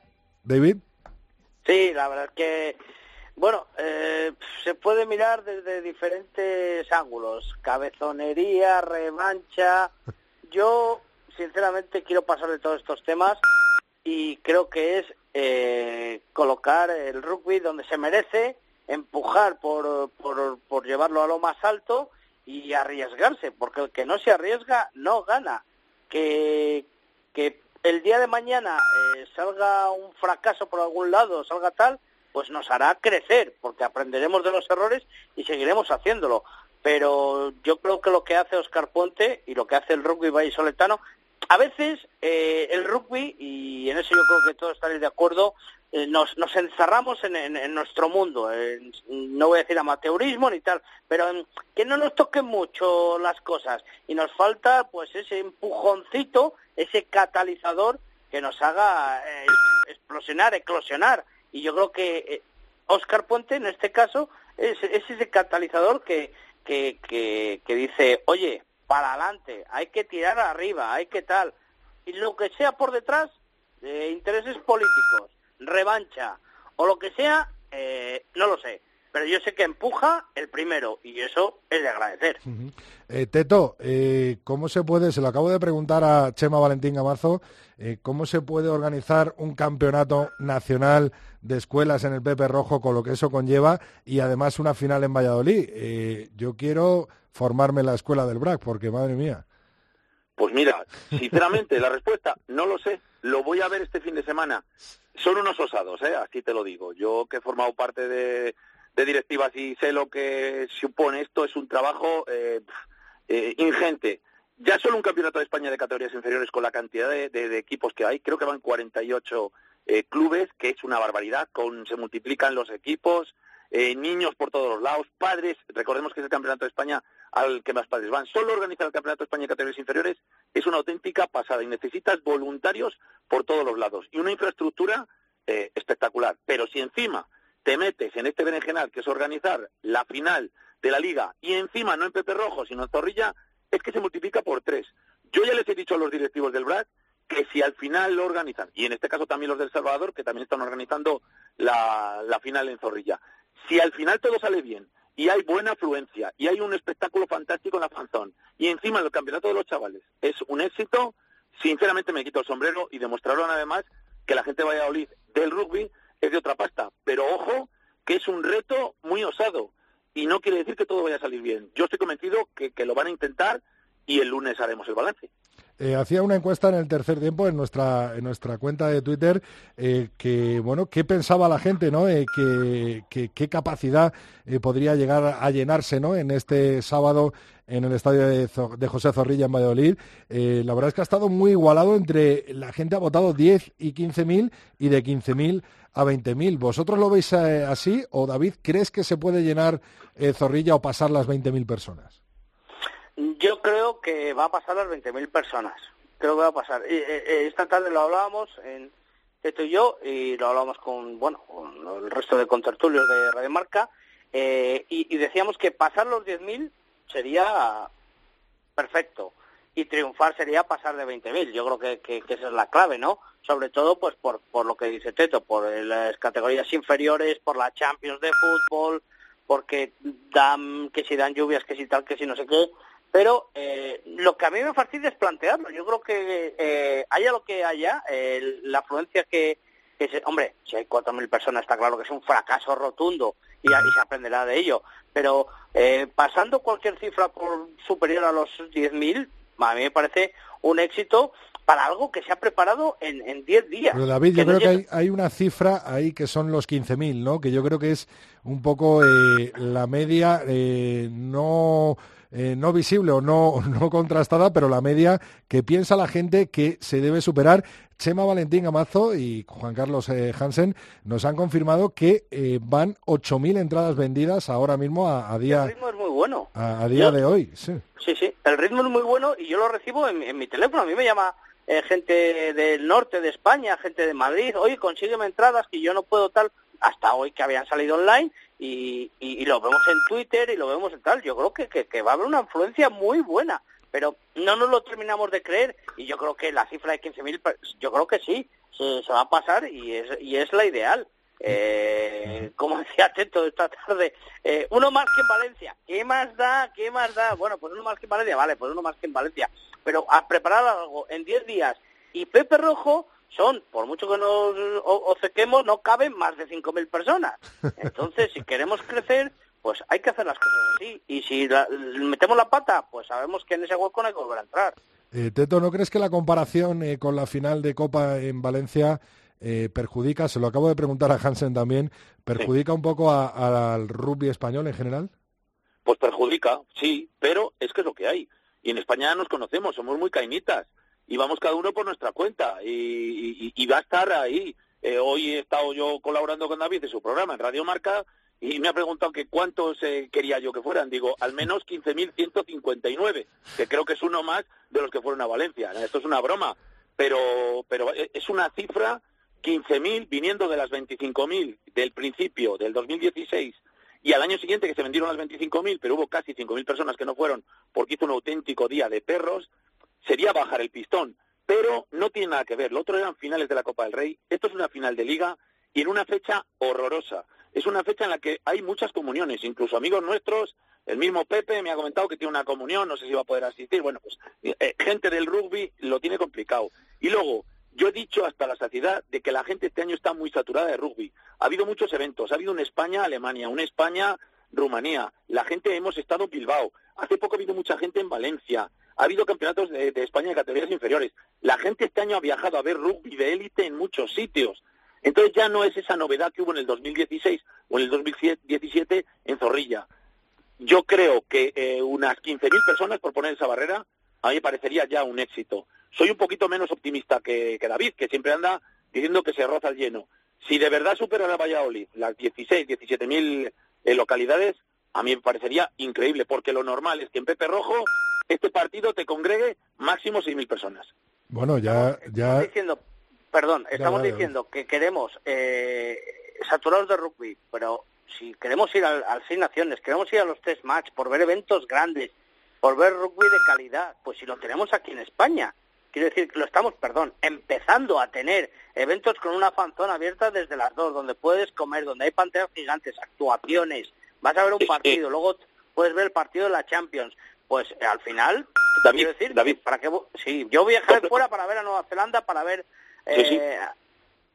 David. Sí, la verdad es que, bueno, eh, se puede mirar desde diferentes ángulos. Cabezonería, revancha. Yo, sinceramente, quiero pasar de todos estos temas y creo que es eh, colocar el rugby donde se merece, empujar por, por, por llevarlo a lo más alto y arriesgarse, porque el que no se arriesga no gana. Que, que el día de mañana eh, salga un fracaso por algún lado, salga tal, pues nos hará crecer, porque aprenderemos de los errores y seguiremos haciéndolo. Pero yo creo que lo que hace Oscar Puente y lo que hace el rugby vallisoletano, a veces eh, el rugby, y en eso yo creo que todos estaréis de acuerdo, eh, nos, nos encerramos en, en- nuestro mundo. en- no voy a decir amateurismo ni tal, pero que no nos toquen mucho las cosas. Y nos falta pues ese empujoncito, ese catalizador que nos haga eh, explosionar, eclosionar. Y yo creo que eh, Oscar Puente, en este caso, es, es ese catalizador que, que, que, dice, oye, para adelante, hay que tirar arriba, hay que tal. Y lo que sea por detrás, eh, intereses políticos, revancha o lo que sea, eh, no lo sé. Pero yo sé que empuja el primero y eso es de agradecer. Eh, Teto, eh, ¿cómo se puede, se lo acabo de preguntar a Chema Valentín Gamazo, eh, ¿cómo se puede organizar un campeonato nacional de escuelas en el Pepe Rojo con lo que eso conlleva y además una final en Valladolid? Eh, yo quiero formarme en la escuela del BRAC porque, madre mía. Pues mira, sinceramente, la respuesta, no lo sé. Lo voy a ver este fin de semana. Son unos osados, ¿eh? Así te lo digo. Yo que he formado parte de, directivas y sé lo que supone esto, es un trabajo eh, eh, ingente. Ya solo un campeonato de España de categorías inferiores con la cantidad de, de- de equipos que hay, creo que van 48 eh, clubes, que es una barbaridad, con, se multiplican los equipos, eh, niños por todos los lados, padres, recordemos que es el campeonato de España al que más padres van. Solo organizar el campeonato de España de categorías inferiores es una auténtica pasada y necesitas voluntarios por todos los lados y una infraestructura eh, espectacular. Pero si encima te metes en este berenjenal que es organizar la final de la liga y encima no en Pepe Rojo sino en Zorrilla, es que se multiplica por tres. Yo ya les he dicho a los directivos del BRAC que si al final lo organizan, y en este caso también los del Salvador, que también están organizando la, final en Zorrilla, si al final todo sale bien y hay buena afluencia y hay un espectáculo fantástico en la fanzón y encima el campeonato de los chavales es un éxito, sinceramente me quito el sombrero y demostraron además que la gente de Valladolid del rugby es de otra pasta. Pero ojo, que es un reto muy osado y no quiere decir que todo vaya a salir bien. Yo estoy convencido que lo van a intentar y el lunes haremos el balance. Eh, hacía una encuesta en el tercer tiempo en nuestra en nuestra cuenta de Twitter eh, que bueno qué pensaba la gente no Eh, que, qué capacidad podría llegar a llenarse no en este sábado en el estadio de, de José Zorrilla en Valladolid. La verdad es que ha estado muy igualado entre la gente ha votado 10 y 15 mil y de 15 mil a 20 mil. Vosotros lo veis así o David crees que se puede llenar Zorrilla o pasar las 20 mil personas Yo creo que va a pasar las 20.000 personas. Creo que va a pasar. Eh, eh, esta tarde lo hablábamos en Teto y yo y lo hablábamos con bueno con el resto de contertulios de Radio Marca eh, y, y decíamos que pasar los 10.000 sería perfecto y triunfar sería pasar de 20.000. Yo creo que, que, que esa es la clave, ¿no? Sobre todo pues por, por lo que dice Teto, por las categorías inferiores, por la Champions de fútbol, porque dan que si dan lluvias, que si tal, que si no sé qué. Pero eh, lo que a mí me fastidia es plantearlo. Yo creo que eh, haya lo que haya, eh, la afluencia que, que se, hombre, si hay 4.000 personas está claro que es un fracaso rotundo y, y se aprenderá de ello. Pero eh, pasando cualquier cifra por superior a los 10.000, a mí me parece un éxito para algo que se ha preparado en, en 10 días. Pero David, yo no creo que hay, hay una cifra ahí que son los 15.000, ¿no? Que yo creo que es un poco eh, la media eh, no eh, no visible o no, no contrastada, pero la media que piensa la gente que se debe superar. Chema Valentín Amazo y Juan Carlos eh, Hansen nos han confirmado que eh, van 8.000 entradas vendidas ahora mismo a, a El día, ritmo es muy bueno. a, a día Yo- de hoy. Sí. Sí, sí, el ritmo es muy bueno y yo lo recibo en, en mi teléfono. A mí me llama eh, gente del norte de España, gente de Madrid, oye, consígueme entradas que yo no puedo tal, hasta hoy que habían salido online y, y, y lo vemos en Twitter y lo vemos en tal. Yo creo que, que, va a haber una influencia muy buena, pero no nos lo terminamos de creer y yo creo que la cifra de 15.000, per- yo creo que sí, se, se va a pasar y es, y es la ideal. Eh, como decía Teto esta tarde, eh, uno más que en Valencia. ¿Qué más da? ¿Qué más da? Bueno, pues uno más que en Valencia, vale, pues uno más que en Valencia. Pero a preparar algo en 10 días y Pepe Rojo son, por mucho que nos obcequemos, no caben más de 5.000 personas. Entonces, si queremos crecer, pues hay que hacer las cosas así. Y si la- metemos la pata, pues sabemos que en ese hueco no hay que volver a entrar. Eh, Teto, ¿no crees que la comparación eh, con la final de Copa en Valencia eh, perjudica, se lo acabo de preguntar a Hansen también, perjudica un poco a- al rugby español en general? Pues perjudica, sí, pero es que es lo que hay. Y en España nos conocemos, somos muy cainitas y vamos cada uno por nuestra cuenta y, y- va a estar ahí. Eh, hoy he estado yo colaborando con David en su programa en Radio Marca y me ha preguntado que cuántos eh, quería yo que fueran. Digo, al menos 15.159, que creo que es uno más de los que fueron a Valencia. Esto es una broma, pero, pero e- es una cifra 15.000 viniendo de las 25.000 del principio del 2016 y al año siguiente que se vendieron las 25.000, pero hubo casi 5.000 personas que no fueron porque hizo un auténtico día de perros, sería bajar el pistón. Pero no tiene nada que ver. Lo otro eran finales de la Copa del Rey. Esto es una final de liga y en una fecha horrorosa. Es una fecha en la que hay muchas comuniones, incluso amigos nuestros. El mismo Pepe me ha comentado que tiene una comunión, no sé si va a poder asistir. Bueno, pues eh, gente del rugby lo tiene complicado. Y luego, yo he dicho hasta la saciedad de que la gente este año está muy saturada de rugby. Ha habido muchos eventos. Ha habido una España-Alemania, una España-Rumanía. La gente hemos estado Bilbao. Hace poco ha habido mucha gente en Valencia. ha habido campeonatos de, de España en categorías inferiores. La gente este año ha viajado a ver rugby de élite en muchos sitios. Entonces ya no es esa novedad que hubo en el 2016 o en el 2017 en Zorrilla. Yo creo que eh, unas 15.000 personas por poner esa barrera a mí parecería ya un éxito. Soy un poquito menos optimista que, que David, que siempre anda diciendo que se roza el lleno. Si de verdad supera la Valladolid las 16, 17.000 eh, localidades, a mí me parecería increíble, porque lo normal es que en Pepe Rojo este partido te congregue máximo 6.000 personas. Bueno, ya... ya... Estamos diciendo, perdón, estamos diciendo que queremos eh, saturados de rugby, pero si queremos ir al, al Seis Naciones, queremos ir a los test match por ver eventos grandes, por ver rugby de calidad, pues si lo tenemos aquí en España. Quiero decir que lo estamos, perdón, empezando a tener eventos con una fanzona abierta desde las dos, donde puedes comer, donde hay panteras gigantes, actuaciones, vas a ver un partido, luego puedes ver el partido de la Champions. Pues eh, al final, David, quiero decir, David. ¿para qué? Sí, yo viajaré fuera para ver a Nueva Zelanda, para ver... Sí, sí. eh,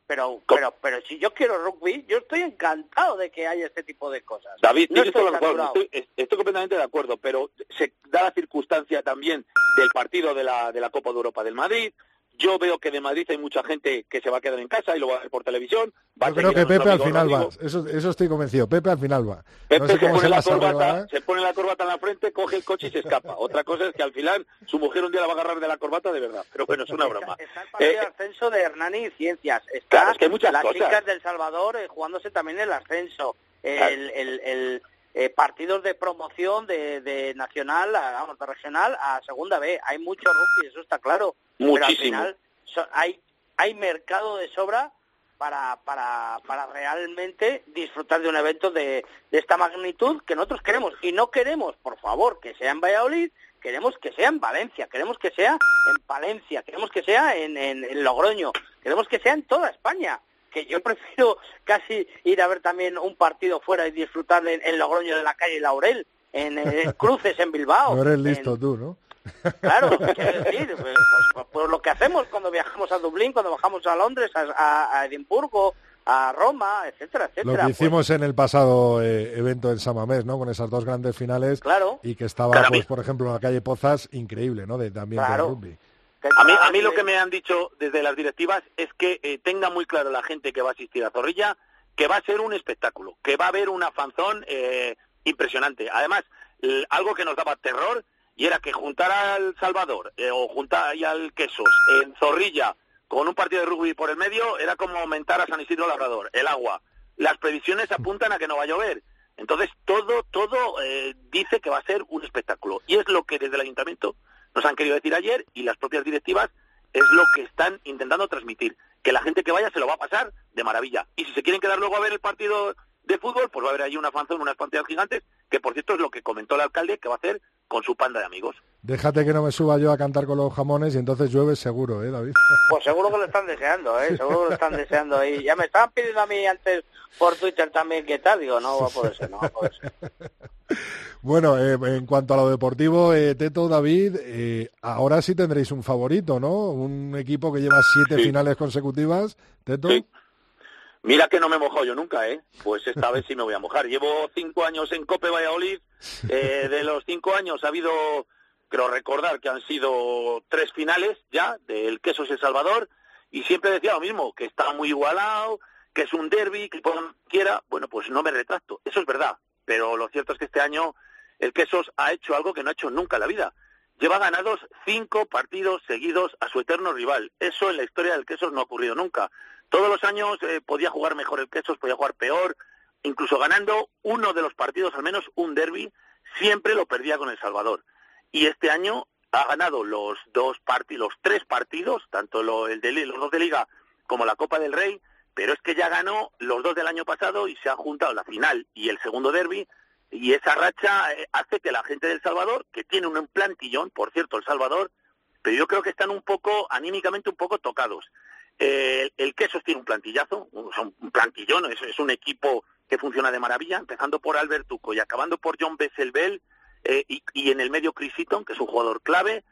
pero, pero, pero si yo quiero rugby, yo estoy encantado de que haya este tipo de cosas. David, no estoy. Estoy, estoy completamente de acuerdo, pero se da la circunstancia también del partido de la, de la Copa de Europa del Madrid. Yo veo que de Madrid hay mucha gente que se va a quedar en casa y lo va a ver por televisión. Va a Yo creo que Pepe al final va. Eso, eso estoy convencido. Pepe al final va. Pepe no sé se cómo pone se la corbata, arreglará. se pone la corbata en la frente, coge el coche y se escapa. Otra cosa es que al final su mujer un día la va a agarrar de la corbata de verdad. Pero bueno, es una broma. Está el partido Eh, de ascenso de Hernani y Ciencias. Está Claro, es que hay muchas las cosas. chicas del Salvador eh, jugándose también el ascenso. Eh, Claro. El, el, el, eh, partidos de promoción de, de nacional, a, vamos, de regional a segunda B. Hay mucho rugby, eso está claro. Pero al Muchísimo. final so- hay, hay mercado de sobra para, para, para realmente disfrutar de un evento de, de esta magnitud que nosotros queremos. Y no queremos, por favor, que sea en Valladolid, queremos que sea en Valencia, queremos que sea en Palencia, queremos que sea en, en, en Logroño, queremos que sea en toda España. Que yo prefiero casi ir a ver también un partido fuera y disfrutar en, en Logroño de la calle Laurel, en, en Cruces en Bilbao. No eres en- listo tú, ¿no? Claro, quiero decir, pues, pues, pues lo que hacemos cuando viajamos a Dublín, cuando bajamos a Londres, a, Edimburgo, a Roma, etcétera, Lo etcétera. que hicimos en el pasado eh, evento en Samamés, ¿no? Con esas dos grandes finales. Claro. Y que estaba, Claro, pues, por ejemplo, en la calle Pozas, increíble, ¿no? De, también de Claro. rugby. A mí, a mí lo que me han dicho desde las directivas es que eh, tenga muy claro la gente que va a asistir a Zorrilla que va a ser un espectáculo, que va a haber una fanzón eh, impresionante. Además, algo que nos daba terror y era que juntar al Salvador eh, o juntar al Quesos en Zorrilla con un partido de rugby por el medio era como aumentar a San Isidro Labrador, el agua. Las previsiones apuntan a que no va a llover. Entonces, todo, todo eh, dice que va a ser un espectáculo. Y es lo que desde el ayuntamiento nos han querido decir ayer y las propias directivas es lo que están intentando transmitir. Que la gente que vaya se lo va a pasar de maravilla. Y si se quieren quedar luego a ver el partido de fútbol, pues va a haber ahí una fanzón, unas pantallas gigantes, que por cierto es lo que comentó el alcalde que va a hacer con su panda de amigos. Déjate que no me suba yo a cantar con los jamones y entonces llueve seguro, ¿eh, David? Pues seguro que lo están deseando, ¿eh? Seguro que lo están deseando ahí. Ya me estaban pidiendo a mí antes por Twitter también qué tal. Digo, no va a poder ser, no va a poder ser. Bueno, eh, en cuanto a lo deportivo, eh, Teto, David, eh, ahora sí tendréis un favorito, ¿no? Un equipo que lleva siete Sí. finales consecutivas. Teto. Sí. Mira que no me mojo yo nunca, ¿eh? Pues esta vez sí me voy a mojar. Llevo cinco años en Cope Valladolid. Eh, de los cinco años ha habido, creo recordar que han sido tres finales ya del Quesos El Salvador. Y siempre decía lo mismo, que está muy igualado, que es un derby, que quiera. Bueno, pues no me retracto. Eso es verdad. Pero lo cierto es que este año el Quesos ha hecho algo que no ha hecho nunca en la vida. Lleva ganados cinco partidos seguidos a su eterno rival. Eso en la historia del Quesos no ha ocurrido nunca. Todos los años eh, podía jugar mejor el Quesos, podía jugar peor, incluso ganando uno de los partidos, al menos un derby, siempre lo perdía con El Salvador. Y este año ha ganado los dos partidos, los tres partidos, tanto lo- el de, los dos de Liga como la Copa del Rey, pero es que ya ganó los dos del año pasado y se han juntado la final y el segundo derby y esa racha eh, hace que la gente del Salvador, que tiene un plantillón, por cierto, El Salvador, pero yo creo que están un poco, anímicamente un poco tocados. Eh, el, Quesos tiene un plantillazo, un, un plantillón, es, un equipo que funciona de maravilla, empezando por Albert Tuco y acabando por John Besselbel eh, y, y en el medio Chris Eaton, que es un jugador clave.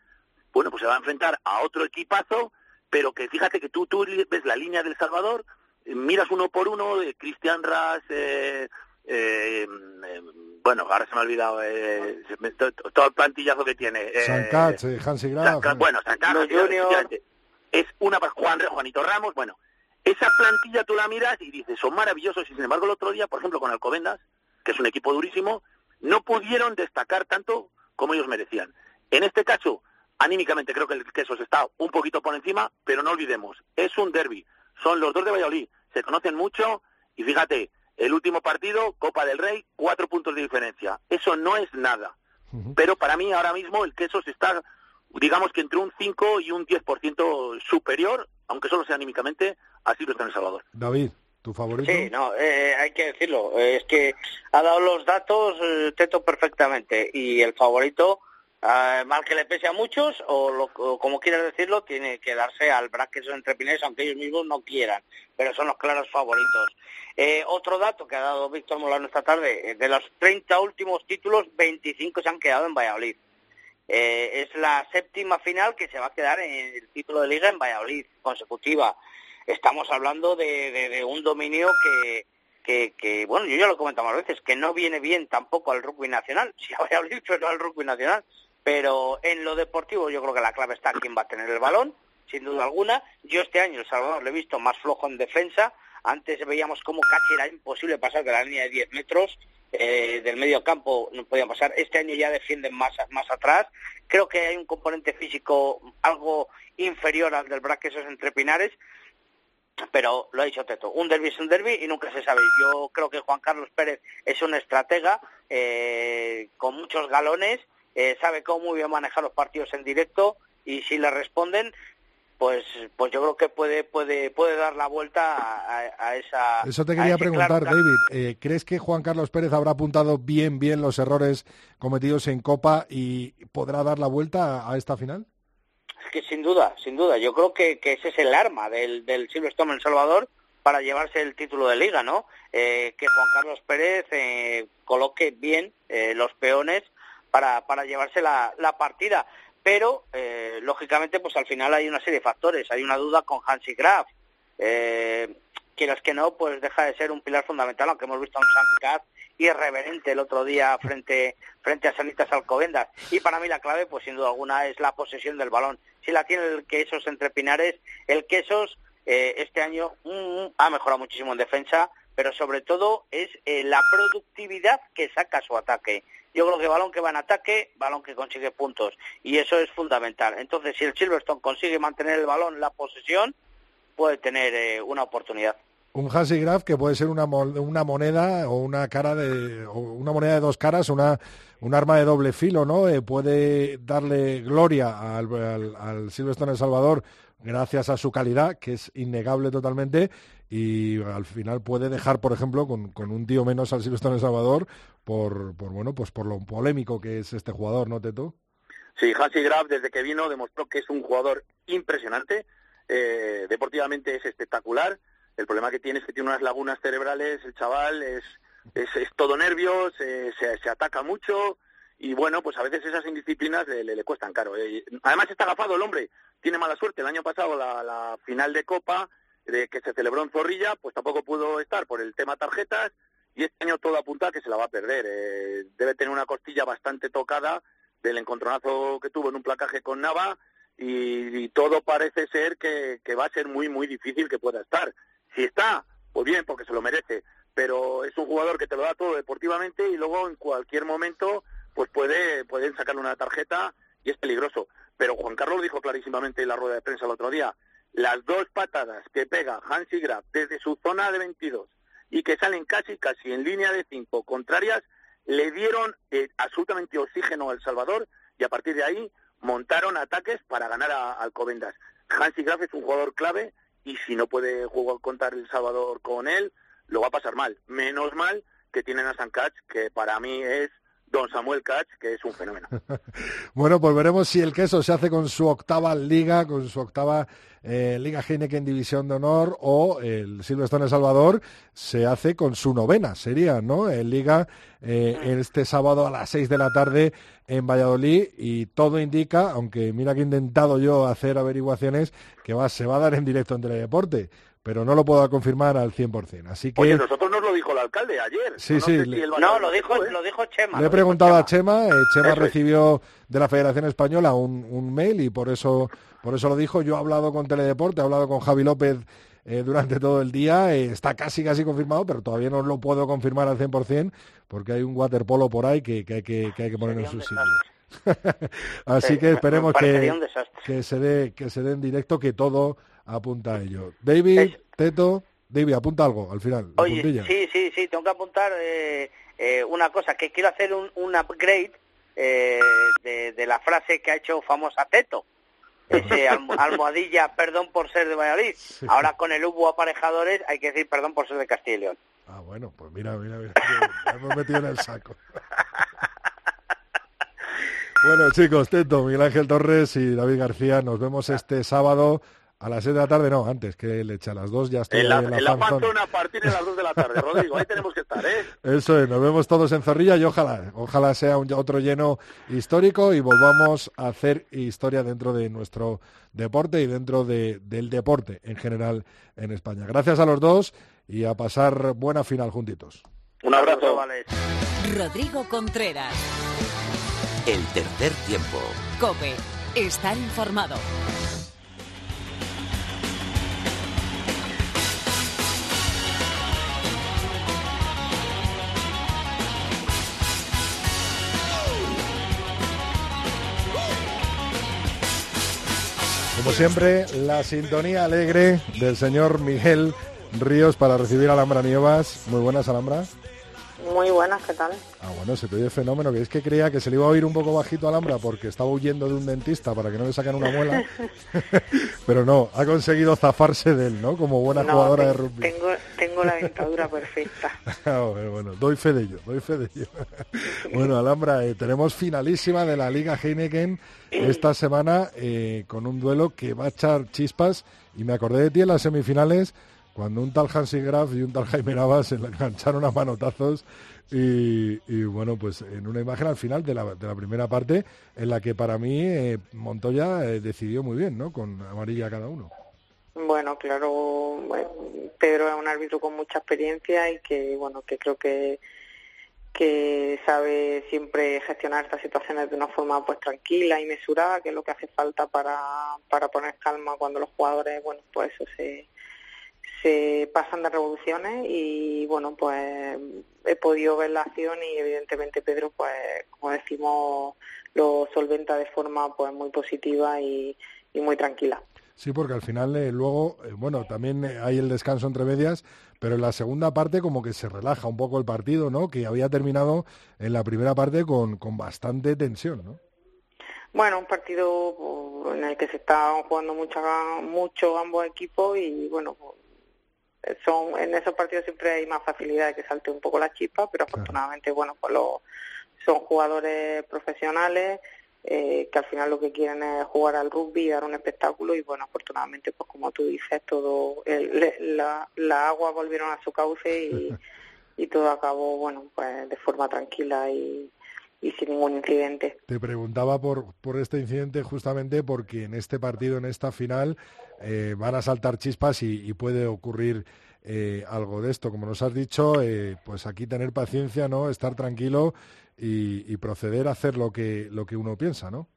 Bueno, pues se va a enfrentar a otro equipazo, pero que fíjate que tú, tú ves la línea del Salvador, miras uno por uno, eh, Christian Ras, eh, eh, eh, bueno, ahora se me ha olvidado eh, se me- to- to- todo el plantillazo que tiene. eh, Sancats, eh, Hansi Graf. Sancats, bueno, Junior. efectivamente. es una para Juan Juanito Ramos, bueno, esa plantilla tú la miras y dices, son maravillosos y sin embargo el otro día, por ejemplo, con Alcobendas, que es un equipo durísimo, no pudieron destacar tanto como ellos merecían. En este caso, anímicamente creo que el Quesos está un poquito por encima, pero no olvidemos, es un derby, son los dos de Valladolid, se conocen mucho y fíjate, el último partido, Copa del Rey, cuatro puntos de diferencia. Eso no es nada. Pero para mí ahora mismo el Quesos está, digamos que entre un 5 y un 10% superior, aunque solo sea anímicamente, a Silvestre en El Salvador. David, ¿tu favorito? Sí, no, eh, hay que decirlo. Eh, es que ha dado los datos eh, Teto perfectamente y el favorito, eh, mal que le pese a muchos, o, lo- como quieras decirlo, tiene que darse al Braques o entre Pines, aunque ellos mismos no quieran, pero son los claros favoritos. Eh, otro dato que ha dado Víctor Molano esta tarde, eh, de los 30 últimos títulos, 25 se han quedado en Valladolid. Eh, es la séptima final que se va a quedar en el título de liga en Valladolid, consecutiva. Estamos hablando de, un dominio que, bueno, yo ya lo he comentado más veces, que no viene bien tampoco al rugby nacional, sí a Valladolid, pero no al rugby nacional. Pero en lo deportivo yo creo que la clave está quién va a tener el balón, sin duda alguna. Yo este año El Salvador lo he visto más flojo en defensa. Antes veíamos como casi era imposible pasar de la línea de 10 metros eh, del medio campo, no podían pasar. Este año ya defienden más, más atrás. Creo que hay un componente físico algo inferior al del Braquesos entre Pinares, pero lo ha dicho Teto, un derby es un derby y nunca se sabe. Yo creo que Juan Carlos Pérez es un estratega eh, con muchos galones, eh, sabe cómo muy bien manejar los partidos en directo y si le responden, pues pues yo creo que puede puede puede dar la vuelta a, a- esa. Eso te quería preguntar, claro- David. Eh, ¿Crees que Juan Carlos Pérez habrá apuntado bien, bien los errores cometidos en Copa y podrá dar la vuelta a esta final? Es que sin duda, sin duda. Yo creo que, que ese es el arma del, del Silverstone en El Salvador para llevarse el título de liga, ¿no? Eh, que Juan Carlos Pérez eh, coloque bien eh, los peones para, para llevarse la, partida. Pero, eh, lógicamente, pues al final hay una serie de factores. Hay una duda con Hansi Graf. Eh, quieras que no, pues deja de ser un pilar fundamental, aunque hemos visto a un Hansi Graf irreverente el otro día frente frente a Sanitas Alcobendas. Y para mí la clave, pues sin duda alguna, es la posesión del balón. Si la tiene el Quesos entre Pinares, el Quesos eh, este año mm, ha mejorado muchísimo en defensa, pero sobre todo es eh, la productividad que saca su ataque. Yo creo que balón que va en ataque, balón que consigue puntos. Y eso es fundamental. Entonces, si el Silverstone consigue mantener el balón, la posesión, puede tener eh, una oportunidad. Un Hansi Graf que puede ser una, mo- una moneda o una cara de una moneda de dos caras, una un arma de doble filo, ¿no? Eh, puede darle gloria al Silverstone El Salvador gracias a su calidad, que es innegable totalmente, y al final puede dejar, por ejemplo, con, con un tío menos al Silverstone El Salvador por, por bueno, pues por lo polémico que es este jugador, ¿no, Teto? Sí, Hansi Graf desde que vino demostró que es un jugador impresionante, eh, deportivamente es espectacular, el problema que tiene es que tiene unas lagunas cerebrales, el chaval es, es, todo nervios, se, se ataca mucho y bueno, pues a veces esas indisciplinas le, le- cuestan caro. eh. Además está agafado el hombre, tiene mala suerte, el año pasado la final de Copa de que se celebró en Zorrilla, pues tampoco pudo estar por el tema tarjetas y este año todo apunta que se la va a perder. eh, debe tener una costilla bastante tocada del encontronazo que tuvo en un placaje con Nava y, todo parece ser que, que va a ser muy, muy difícil que pueda estar. Si está, pues bien, porque se lo merece, pero es un jugador que te lo da todo deportivamente y luego en cualquier momento pues puede pueden sacarle una tarjeta y es peligroso. Pero Juan Carlos lo dijo clarísimamente en la rueda de prensa el otro día, las dos patadas que pega Hansi Graf desde su zona de 22 y que salen casi casi en línea de cinco contrarias le dieron eh, absolutamente oxígeno al Salvador y a partir de ahí montaron ataques para ganar a Alcobendas. Hansi Graf es un jugador clave y si no puede jugar contar el Salvador con él, lo va a pasar mal. Menos mal que tienen a San Catch, que para mí es don Samuel Catch, que es un fenómeno. Bueno, pues veremos si el queso se hace con su octava liga, con su octava eh, Liga Heineken División de Honor, o el Silverstone El Salvador se hace con su novena, sería, ¿no? En Liga eh, este sábado a las seis de la tarde en Valladolid y todo indica, aunque mira que he intentado yo hacer averiguaciones, que va, se va a dar en directo en Teledeporte. Pero no lo puedo confirmar al 100%. Así que Oye, nosotros nos lo dijo el alcalde ayer. Sí, No sí, sé si No, lo dijo, ¿eh? lo dijo Chema. le he preguntado a Chema, eh, Chema Eso es. recibió de la Federación Española un, un mail y por eso, por eso lo dijo. Yo he hablado con Teledeporte, he hablado con Javi López eh, durante todo el día, eh, está casi casi confirmado, pero todavía no lo puedo confirmar al 100% porque hay un waterpolo por ahí que, que hay que, que hay que poner en su sitio. Así Sí, que esperemos que, que se dé que se dé en directo que todo apunta a ello. David, Es- Teto, David, apunta algo al final. Oye, sí, sí, sí, tengo que apuntar eh, eh, una cosa, que quiero hacer un, un upgrade eh, de, de la frase que ha hecho famosa Teto. Ese almo- almohadilla, perdón por ser de Valladolid. Ahora con el Hubo aparejadores hay que decir perdón por ser de Castilla y León. Ah, bueno, pues mira, mira, mira, hemos metido en el saco. Bueno, chicos, Teto, Miguel Ángel Torres y David García, nos vemos este sábado a las 6 de la tarde, no, antes que le eche a las 2, ya estoy En la, en la en a partir de las 2 de la tarde, Rodrigo. Ahí tenemos que estar, ¿eh? Eso es, nos vemos todos en Zorrilla y ojalá, ojalá sea un, otro lleno histórico y volvamos a hacer historia dentro de nuestro deporte y dentro de- del deporte en general en España. Gracias a los dos y a pasar buena final juntitos. Un abrazo. Rodrigo Contreras. El tercer tiempo. Cope. Estar informado. Como siempre, la sintonía alegre del señor Miguel Ríos para recibir a Alhambra Nievas. Muy buenas, Alhambra. Muy buenas, ¿qué tal? Ah, bueno, se te oye fenómeno, que es que creía que se le iba a oír un poco bajito a Alhambra porque estaba huyendo de un dentista para que no le sacan una muela. Pero no, ha conseguido zafarse de él, ¿no? Como buena No, jugadora de rugby. Tengo, tengo la dentadura perfecta. Ah, bueno, bueno, doy fe de ello, doy fe de ello. bueno, Alhambra, eh, tenemos finalísima de la Liga Heineken esta semana eh, con un duelo que va a echar chispas y me acordé de ti en las semifinales cuando un tal Hansi Graf y un tal Jaime Navas se engancharon a manotazos y, y, bueno, pues en una imagen al final de la, de la primera parte en la que para mí eh, Montoya eh, decidió muy bien, ¿no? Con amarilla cada uno. Bueno, claro, bueno, Pedro es un árbitro con mucha experiencia y que, bueno, que creo que que sabe siempre gestionar estas situaciones de una forma pues tranquila y mesurada, que es lo que hace falta para, para poner calma cuando los jugadores, bueno, pues eso se, se pasan de revoluciones y bueno, pues he podido ver la acción y evidentemente Pedro, pues como decimos, lo solventa de forma pues muy positiva y, y muy tranquila. Sí, porque al final eh, luego, eh, bueno, también hay el descanso entre medias, pero en la segunda parte como que se relaja un poco el partido, ¿no? Que había terminado en la primera parte con, con bastante tensión, ¿no? Bueno, un partido pues, en el que se estaban jugando mucho, mucho ambos equipos y bueno, pues, son en esos partidos siempre hay más facilidad de que salte un poco la chispa, pero afortunadamente, bueno, pues los, son jugadores profesionales eh, que al final lo que quieren es jugar al rugby y dar un espectáculo y bueno, afortunadamente, pues como tú dices, todo el, la, la agua volvieron a su cauce y, y todo acabó, bueno, pues de forma tranquila y, y sin ningún incidente. Te preguntaba por, por este incidente justamente porque en este partido, en esta final, eh, van a saltar chispas y, y puede ocurrir eh, algo de esto. Como nos has dicho, eh, pues aquí tener paciencia, ¿no? Estar tranquilo y, y proceder a hacer lo que, lo que uno piensa, ¿no?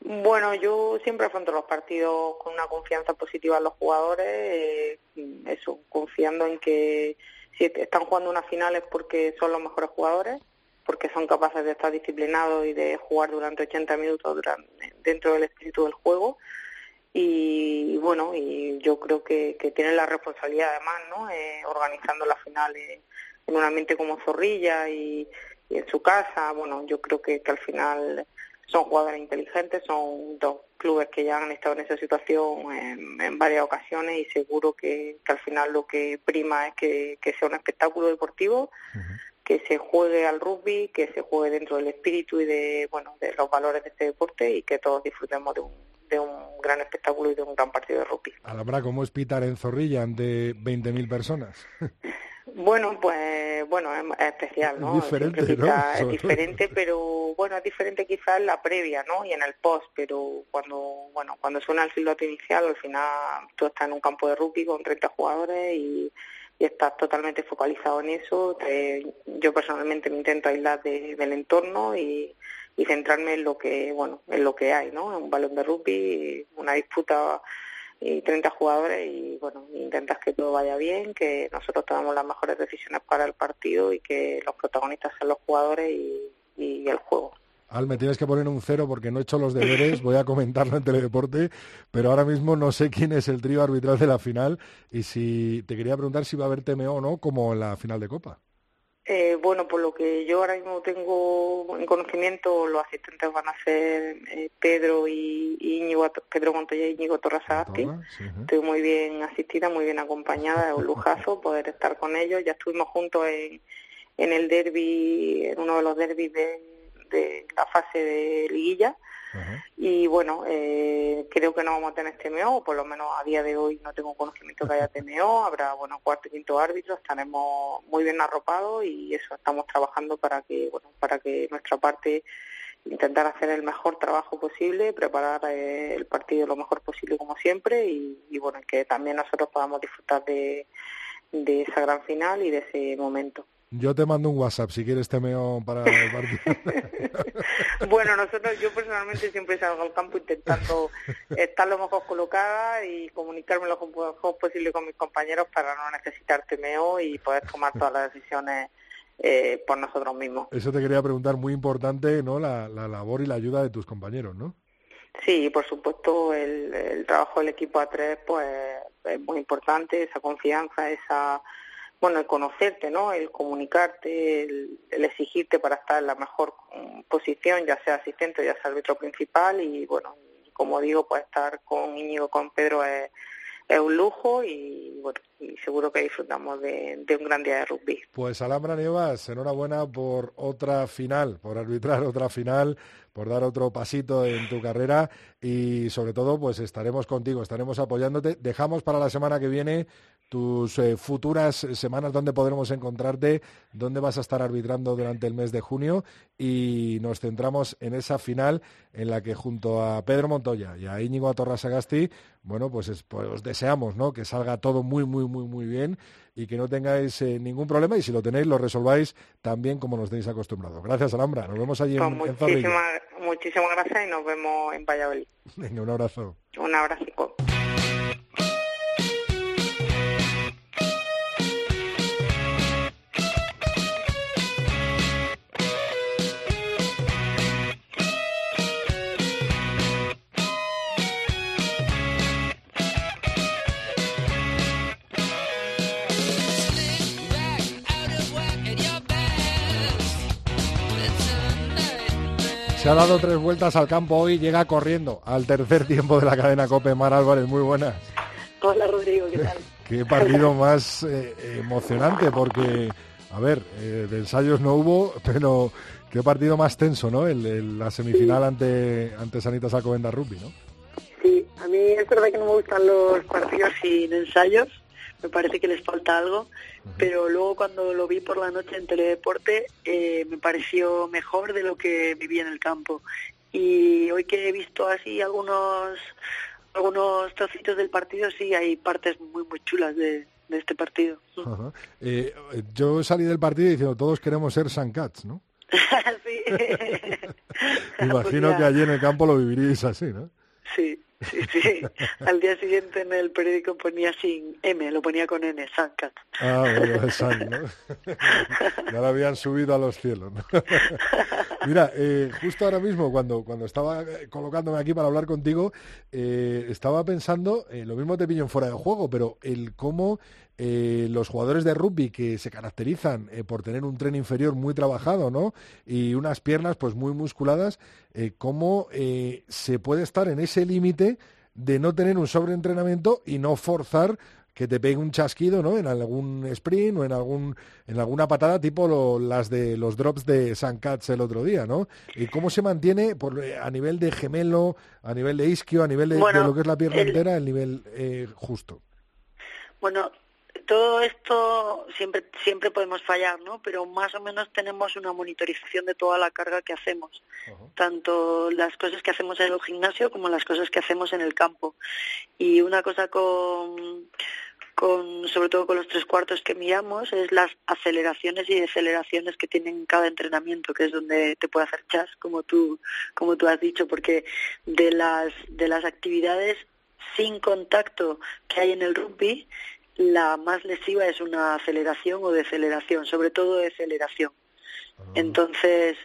Bueno, yo siempre afronto los partidos con una confianza positiva en los jugadores, eh, eso, confiando en que si están jugando una final es porque son los mejores jugadores, porque son capaces de estar disciplinados y de jugar durante 80 minutos durante- dentro del espíritu del juego. Y bueno, y yo creo que, tienen la responsabilidad además, ¿no? Eh, organizando las finales en un ambiente como Zorrilla y, y en su casa. Bueno, yo creo que, al final son jugadores inteligentes, son dos clubes que ya han estado en esa situación en, en varias ocasiones y seguro que, al final lo que prima es que sea un espectáculo deportivo, que se juegue al rugby, que se juegue dentro del espíritu y de bueno de los valores de este deporte y que todos disfrutemos de un, de un gran espectáculo y de un gran partido de rugby. Alhambra, ¿cómo es pitar en Zorrilla ante 20.000 personas? Bueno, pues bueno, es, es especial, ¿no? Es diferente, Es diferente, pero bueno, es diferente quizás en la previa, ¿no? Y en el post, pero cuando bueno, cuando suena el silbato inicial, al final tú estás en un campo de rugby con 30 jugadores y, y estás totalmente focalizado en eso. Te- yo personalmente me intento aislar de- del entorno y, y centrarme en lo que bueno, en lo que hay, ¿no? Un balón de rugby, una disputa y 30 jugadores y bueno, intentas que todo vaya bien, que nosotros tomamos las mejores decisiones para el partido y que los protagonistas sean los jugadores y, y el juego. Al, me tienes que poner un cero porque no he hecho los deberes, voy a comentarlo en Teledeporte, pero ahora mismo no sé quién es el trío arbitral de la final y si te quería preguntar si va a haber TMO o no, como en la final de Copa. Eh, bueno, por lo que yo ahora mismo tengo en conocimiento, los asistentes van a ser eh, Pedro y, y Íñigo, Pedro Montoya y Íñigo Torrasagasti. Torra, sí, ¿eh? Estoy muy bien asistida, muy bien acompañada, es un lujazo poder estar con ellos. Ya estuvimos juntos en, en el derby, en uno de los derbis de, de la fase de liguilla. Y bueno, eh, creo que no vamos a tener TMO, o por lo menos a día de hoy no tengo conocimiento que haya TMO. Habrá, bueno, cuarto y quinto árbitro, estaremos muy bien arropados y eso, estamos trabajando para que, bueno, para que nuestra parte intentar hacer el mejor trabajo posible, preparar eh, el partido lo mejor posible como siempre y, y bueno, que también nosotros podamos disfrutar de, de esa gran final y de ese momento. Yo te mando un WhatsApp si quieres TMO para el partido. Bueno, nosotros, yo personalmente siempre salgo al campo intentando estar lo mejor colocada y comunicarme lo mejor posible con mis compañeros para no necesitar TMO y poder tomar todas las decisiones eh, por nosotros mismos. Eso te quería preguntar, muy importante, ¿no? La, la labor y la ayuda de tus compañeros, ¿no? Sí, por supuesto, el, el trabajo del equipo A3 pues es muy importante, esa confianza, esa bueno, el conocerte, ¿no? El comunicarte, el, exigirte para estar en la mejor mm, posición, ya sea asistente, ya sea árbitro principal y bueno, como digo, pues estar con Íñigo, con Pedro es, es un lujo y bueno, y seguro que disfrutamos de, de un gran día de rugby. Pues Alhambra Nievas, enhorabuena por otra final, por arbitrar otra final, por dar otro pasito en tu carrera y sobre todo pues estaremos contigo, estaremos apoyándote. Dejamos para la semana que viene tus eh, futuras semanas donde podremos encontrarte, dónde vas a estar arbitrando durante el mes de junio y nos centramos en esa final en la que junto a Pedro Montoya y a Íñigo Atorra Sagasti, bueno, pues, es- pues os deseamos, ¿no? Que salga todo muy, muy, muy, muy bien y que no tengáis eh, ningún problema y si lo tenéis lo resolváis también como nos tenéis acostumbrados. Gracias, Alhambra. Nos vemos allí Pues en, en Zorrilla. muchísimas, muchísimas gracias y nos vemos en Valladolid. Venga, un abrazo. Un abrazo. Se ha dado tres vueltas al campo hoy, llega corriendo al tercer tiempo de la cadena Cope. Mar Álvarez, muy buenas. Hola Rodrigo, ¿qué tal? Qué partido más eh, emocionante, porque, a ver, eh, de ensayos no hubo, pero qué partido más tenso, ¿no? El, el- la semifinal ante, ante Sanitas Alcobendas Rugby, ¿no? Sí, a mí es verdad que no me gustan los partidos sin ensayos, me parece que les falta algo, pero luego cuando lo vi por la noche en Teledeporte eh, me pareció mejor de lo que viví en el campo. Y hoy que he visto así algunos algunos trocitos del partido, sí, hay partes muy, muy chulas de, de este partido. Ajá. Eh, yo salí del partido diciendo, todos queremos ser San Cats, ¿no? sí. Me imagino Pues que allí en el campo lo viviríais así, ¿no? Sí, sí, sí. Al día siguiente en el periódico ponía sin M, lo ponía con N, Sankat. Ah, bueno, San, ¿no? ya lo habían subido a los cielos, ¿no? Mira, eh, justo ahora mismo, cuando, cuando estaba eh, colocándome aquí para hablar contigo, eh, estaba pensando, eh, lo mismo te pillo en fuera de juego, pero el cómo los jugadores de rugby que se caracterizan por tener un tren inferior muy trabajado, ¿no? Y unas piernas pues muy musculadas, cómo se puede estar en ese límite de no tener un sobreentrenamiento y no forzar que te pegue un chasquido, ¿no? En algún sprint o en algún en alguna patada tipo lo- las de los drops de San Cats el otro día, ¿no? Y cómo se mantiene por, a nivel de gemelo, a nivel de isquio, a nivel de, lo que es la pierna el- entera, el nivel eh, justo. Bueno, todo esto siempre siempre podemos fallar, ¿no? Pero más o menos tenemos una monitorización de toda la carga que hacemos, tanto las cosas que hacemos en el gimnasio como las cosas que hacemos en el campo. Y una cosa con con sobre todo con los tres cuartos que miramos es las aceleraciones y deceleraciones que tienen cada entrenamiento que es donde te puede hacer chas como tú como tú has dicho porque de las de las actividades sin contacto que hay en el rugby la más lesiva es una aceleración o deceleración sobre todo deceleración entonces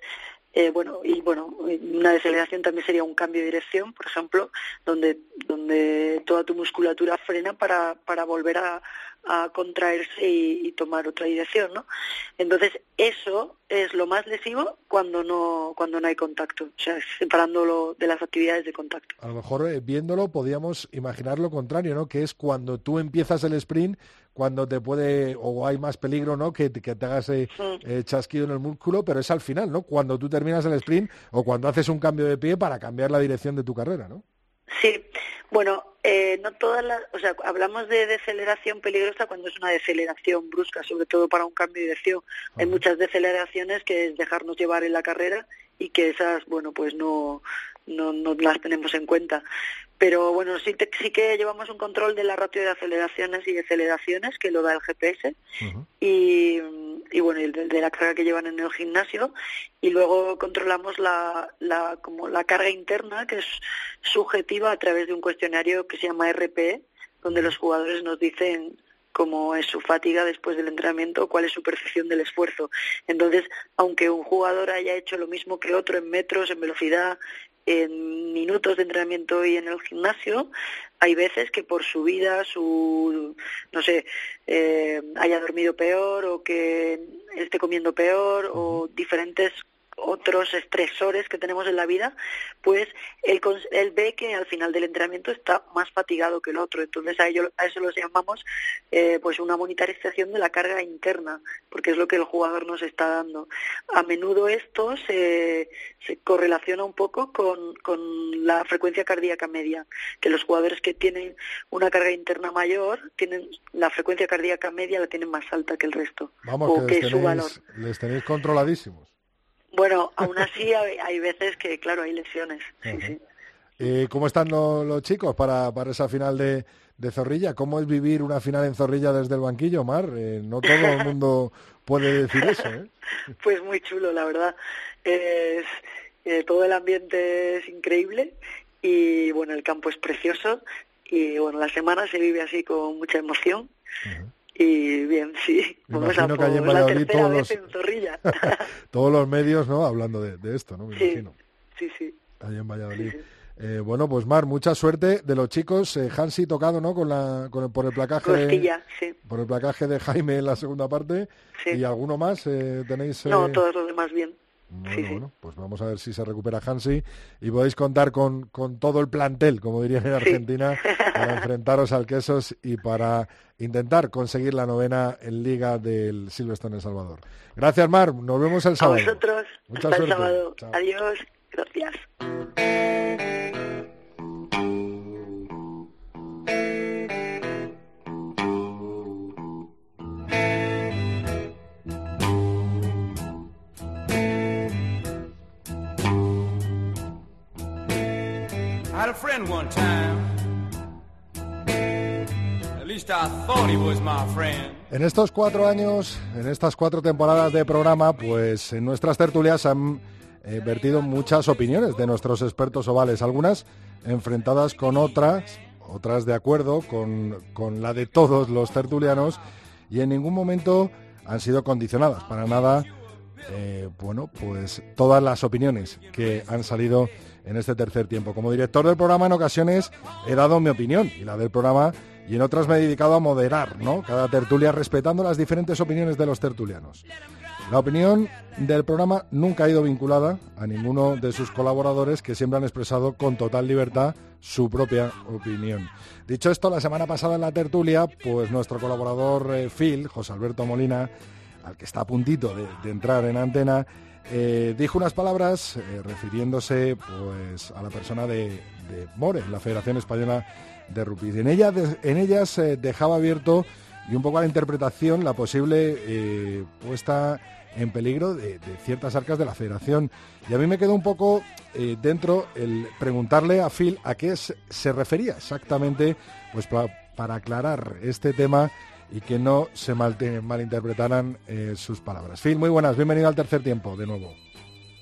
eh, bueno, y bueno, una deceleración también sería un cambio de dirección, por ejemplo, donde, donde toda tu musculatura frena para, para volver a, a contraerse y, tomar otra dirección, ¿no? Entonces, eso es lo más lesivo cuando no, cuando no hay contacto, o sea, separándolo de las actividades de contacto. A lo mejor eh, viéndolo podíamos imaginar lo contrario, ¿no? Que es cuando tú empiezas el sprint, cuando te puede, o hay más peligro, ¿no? Que, que te hagas eh, eh, chasquido en el músculo, pero es al final, ¿no? Cuando tú terminas el sprint o cuando haces un cambio de pie para cambiar la dirección de tu carrera, ¿no? Sí, bueno, eh, no todas las, o sea, hablamos de deceleración peligrosa cuando es una deceleración brusca, sobre todo para un cambio de dirección. Hay muchas deceleraciones que es dejarnos llevar en la carrera y que esas, bueno, pues no, no, no las tenemos en cuenta. Pero bueno, sí, sí que llevamos un control de la ratio de aceleraciones y deceleraciones que lo da el GPS y, y, bueno, el de, la carga que llevan en el gimnasio. Y luego controlamos la, la, como la carga interna que es subjetiva a través de un cuestionario que se llama RPE, donde los jugadores nos dicen cómo es su fatiga después del entrenamiento, cuál es su percepción del esfuerzo. Entonces, aunque un jugador haya hecho lo mismo que otro en metros, en velocidad, en minutos de entrenamiento y en el gimnasio, hay veces que por su vida, su, no sé, eh, haya dormido peor o que esté comiendo peor o diferentes otros estresores que tenemos en la vida, pues él, él, ve que al final del entrenamiento está más fatigado que el otro. Entonces a, ello, a eso lo llamamos eh, pues una monitorización de la carga interna, porque es lo que el jugador nos está dando. A menudo esto se, se correlaciona un poco con, con la frecuencia cardíaca media, que los jugadores que tienen una carga interna mayor, tienen la frecuencia cardíaca media la tienen más alta que el resto. Vamos, o que, su valor. les tenéis controladísimos. Bueno, aún así hay, veces que, claro, hay lesiones. Sí, sí. Eh, ¿Cómo están los chicos para, para esa final de, de, Zorrilla? ¿Cómo es vivir una final en Zorrilla desde el banquillo, Mar? Eh, no todo el mundo puede decir eso. ¿eh? Pues muy chulo, la verdad. Es, eh, todo el ambiente es increíble y, bueno, el campo es precioso y, bueno, la semana se vive así con mucha emoción. Y bien, sí. Vamos a que en Valladolid todos los, todos los medios, ¿no? Hablando de, esto, ¿no? Me sí, imagino. Sí, sí. En Valladolid. Eh, bueno, pues Mar, mucha suerte de los chicos. Eh, Hansi tocado, ¿no? Con la, con el, por el placaje. de, sí. Por el placaje de Jaime en la segunda parte. Sí. ¿Y alguno más eh, tenéis? No, todos los demás bien. Bueno, bueno, pues vamos a ver si se recupera Hansi y podéis contar con, con todo el plantel, como dirían en Argentina, para enfrentaros al Quesos y para intentar conseguir la novena en Liga del Silverstone en Salvador. Gracias, Mar. Nos vemos el sábado. A vosotros. Mucha Hasta suerte. el sábado. Adiós. Gracias. En estos cuatro años, en estas cuatro temporadas de programa, pues en nuestras tertulias han eh, vertido muchas opiniones de nuestros expertos ovales, algunas enfrentadas con otras, otras de acuerdo con, con la de todos los tertulianos, y en ningún momento han sido condicionadas para nada eh, bueno, pues todas las opiniones que han salido en este tercer tiempo. Como director del programa en ocasiones he dado mi opinión y la del programa y en otras me he dedicado a moderar, ¿no? Cada tertulia respetando las diferentes opiniones de los tertulianos. La opinión del programa nunca ha ido vinculada a ninguno de sus colaboradores que siempre han expresado con total libertad su propia opinión. Dicho esto, la semana pasada en la tertulia, pues nuestro colaborador eh, Phil, José Alberto Molina, al que está a puntito de, entrar en antena, eh, dijo unas palabras eh, refiriéndose pues, a la persona de, More, la Federación Española de Rugby. En, ella, en ellas eh, dejaba abierto y un poco a la interpretación, la posible puesta en peligro de, ciertas arcas de la federación. Y a mí me quedó un poco dentro el preguntarle a Phil a qué se refería exactamente, pues para aclarar este tema y que no se malinterpretaran eh, sus palabras. Phil, muy buenas, bienvenido al tercer tiempo de nuevo.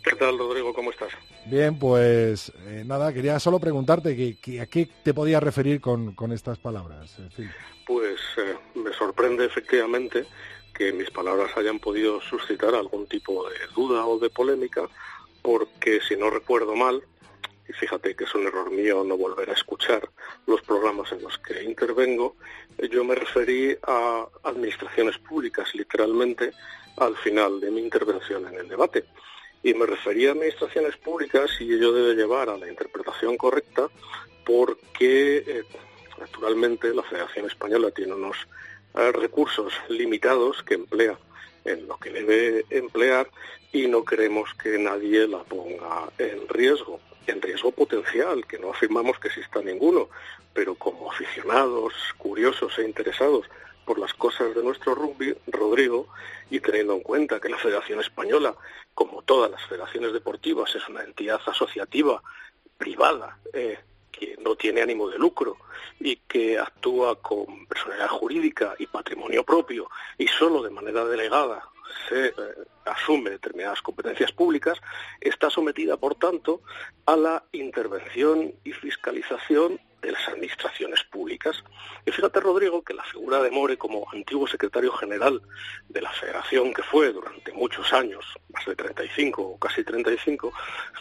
¿Qué tal, Rodrigo? ¿Cómo estás? Bien, pues eh, nada, quería solo preguntarte que, a qué te podías referir con, estas palabras. Phil. Pues me sorprende efectivamente que mis palabras hayan podido suscitar algún tipo de duda o de polémica, porque si no recuerdo mal, y fíjate que es un error mío no volver a escuchar los programas en los que intervengo, yo me referí a administraciones públicas, literalmente, al final de mi intervención en el debate. Y me referí a administraciones públicas y ello debe llevar a la interpretación correcta porque, eh, naturalmente, la Federación Española tiene unos recursos limitados que emplea en lo que debe emplear y no queremos que nadie la ponga en riesgo, en riesgo potencial, que no afirmamos que exista ninguno, pero como aficionados, curiosos e interesados por las cosas de nuestro rugby, Rodrigo, y teniendo en cuenta que la Federación Española, como todas las federaciones deportivas, es una entidad asociativa privada, eh, que no tiene ánimo de lucro y que actúa con personalidad jurídica y patrimonio propio y solo de manera delegada se eh, asume determinadas competencias públicas, está sometida, por tanto, a la intervención y fiscalización de las administraciones públicas. Y fíjate, Rodrigo, que la figura de More como antiguo secretario general de la federación que fue durante muchos años, más de 35 o casi 35,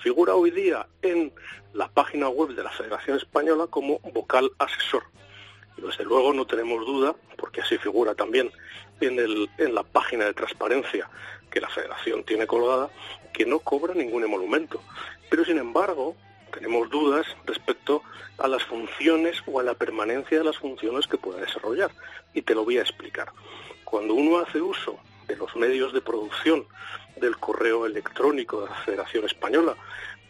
figura hoy día en la página web de la Federación Española como vocal asesor. Y desde luego no tenemos duda, porque así figura también en, el, en la página de transparencia que la Federación tiene colgada, que no cobra ningún emolumento. Pero sin embargo, tenemos dudas respecto a las funciones o a la permanencia de las funciones que pueda desarrollar. Y te lo voy a explicar. Cuando uno hace uso de los medios de producción del correo electrónico de la Federación Española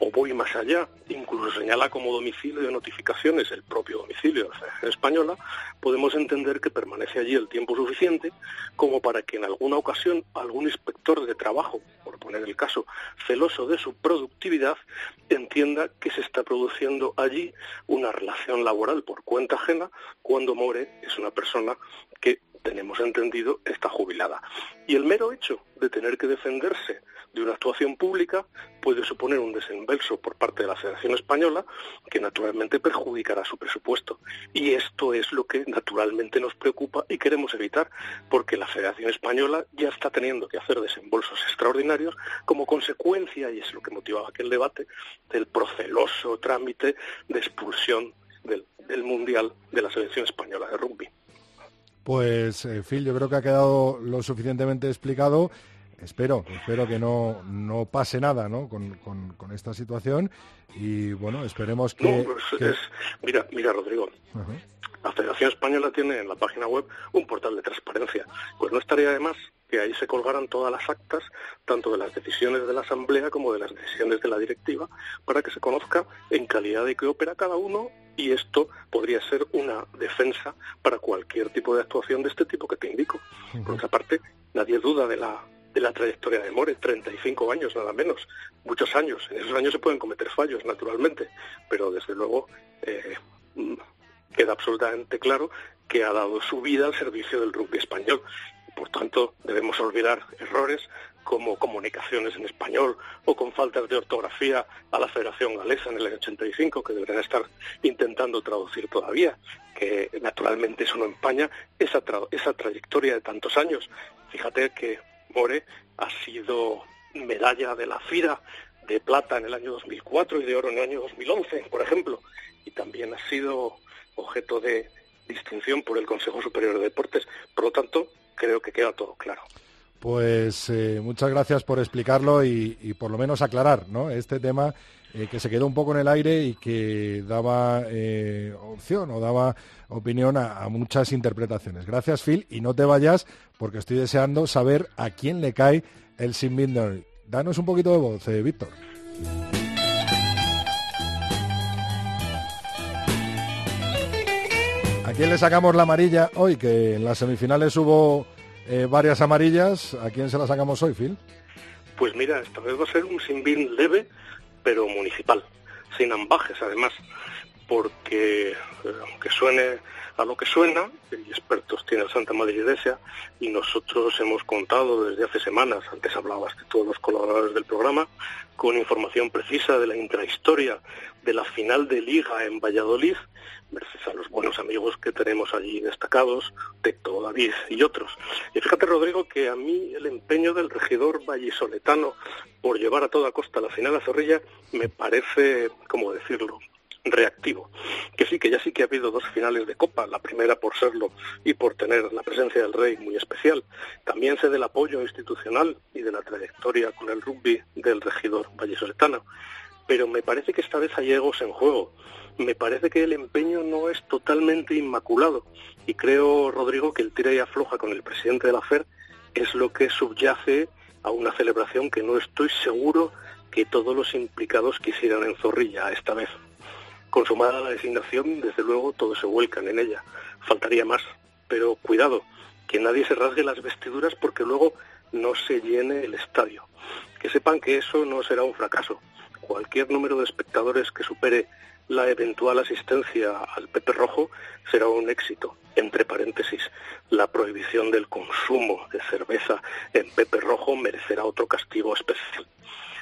o voy más allá, incluso señala como domicilio de notificaciones el propio domicilio de la Federación Española, podemos entender que permanece allí el tiempo suficiente como para que en alguna ocasión algún inspector de trabajo, por poner el caso, celoso de su productividad, entienda que se está produciendo allí una relación laboral por cuenta ajena cuando More es una persona que tenemos entendido está jubilada. Y el mero hecho de tener que defenderse de una actuación pública puede suponer un desembolso por parte de la Federación Española que naturalmente perjudicará su presupuesto. Y esto es lo que naturalmente nos preocupa y queremos evitar, porque la Federación Española ya está teniendo que hacer desembolsos extraordinarios como consecuencia, y es lo que motivaba aquel debate, del proceloso trámite de expulsión del, Mundial de la Selección Española de Rugby. Pues, eh, Phil, yo creo que ha quedado lo suficientemente explicado. Espero, espero que no, no pase nada ¿no? con, con, esta situación y bueno, esperemos que... Pues mira, mira Rodrigo, la Federación Española tiene en la página web un portal de transparencia, pues no estaría de más que ahí se colgaran todas las actas, tanto de las decisiones de la Asamblea como de las decisiones de la directiva, para que se conozca en calidad de qué opera cada uno y esto podría ser una defensa para cualquier tipo de actuación de este tipo que te indico. Por otra parte, nadie duda de la de la trayectoria de More, 35 años nada menos, muchos años. En esos años se pueden cometer fallos, naturalmente, pero desde luego eh, mm, queda absolutamente claro que ha dado su vida al servicio del rugby español. Por tanto, debemos olvidar errores como comunicaciones en español o con faltas de ortografía a la Federación Galesa en el año 85, que deberían estar intentando traducir todavía, que naturalmente eso no empaña esa, esa trayectoria de tantos años. Fíjate que More ha sido medalla de la FIRA de plata en el año 2004 y de oro en el año 2011, por ejemplo, y también ha sido objeto de distinción por el Consejo Superior de Deportes. Por lo tanto, creo que queda todo claro. Pues eh, muchas gracias por explicarlo y, por lo menos aclarar este tema eh, que se quedó un poco en el aire y que daba eh, opción o daba opinión a, muchas interpretaciones. Gracias, Phil, y no te vayas porque estoy deseando saber a quién le cae el Sin. Danos un poquito de voz, Víctor. Quién le sacamos la amarilla hoy? Que en las semifinales hubo eh, varias amarillas. ¿A quién se la sacamos hoy, Phil? Pues mira, esta vez va a ser un sinbin leve, pero municipal, sin ambajes además, porque eh, aunque suene a lo que suena, y expertos tiene el Santa Madre Iglesia, y nosotros hemos contado desde hace semanas, antes hablabas de todos los colaboradores del programa, con información precisa de la intrahistoria de la final de Liga en Valladolid, gracias a los buenos amigos que tenemos allí destacados, Tecto, David y otros. Y fíjate, Rodrigo, que a mí el empeño del regidor vallisoletano por llevar a toda costa la final a Zorrilla me parece, ¿cómo decirlo?, reactivo. Que sí, que ya sí que ha habido dos finales de Copa, la primera por serlo y por tener la presencia del Rey muy especial. También sé del apoyo institucional y de la trayectoria con el rugby del regidor vallisoletano. Pero me parece que esta vez hay egos en juego. Me parece que el empeño no es totalmente inmaculado. Y creo, Rodrigo, que el tira y afloja con el presidente de la FER es lo que subyace a una celebración que no estoy seguro que todos los implicados quisieran en Zorrilla esta vez. Consumada la designación, desde luego todos se vuelcan en ella. Faltaría más. Pero cuidado, que nadie se rasgue las vestiduras porque luego no se llene el estadio. Que sepan que eso no será un fracaso. Cualquier número de espectadores que supere la eventual asistencia al Pepe Rojo será un éxito. Entre paréntesis, la prohibición del consumo de cerveza en Pepe Rojo merecerá otro castigo especial.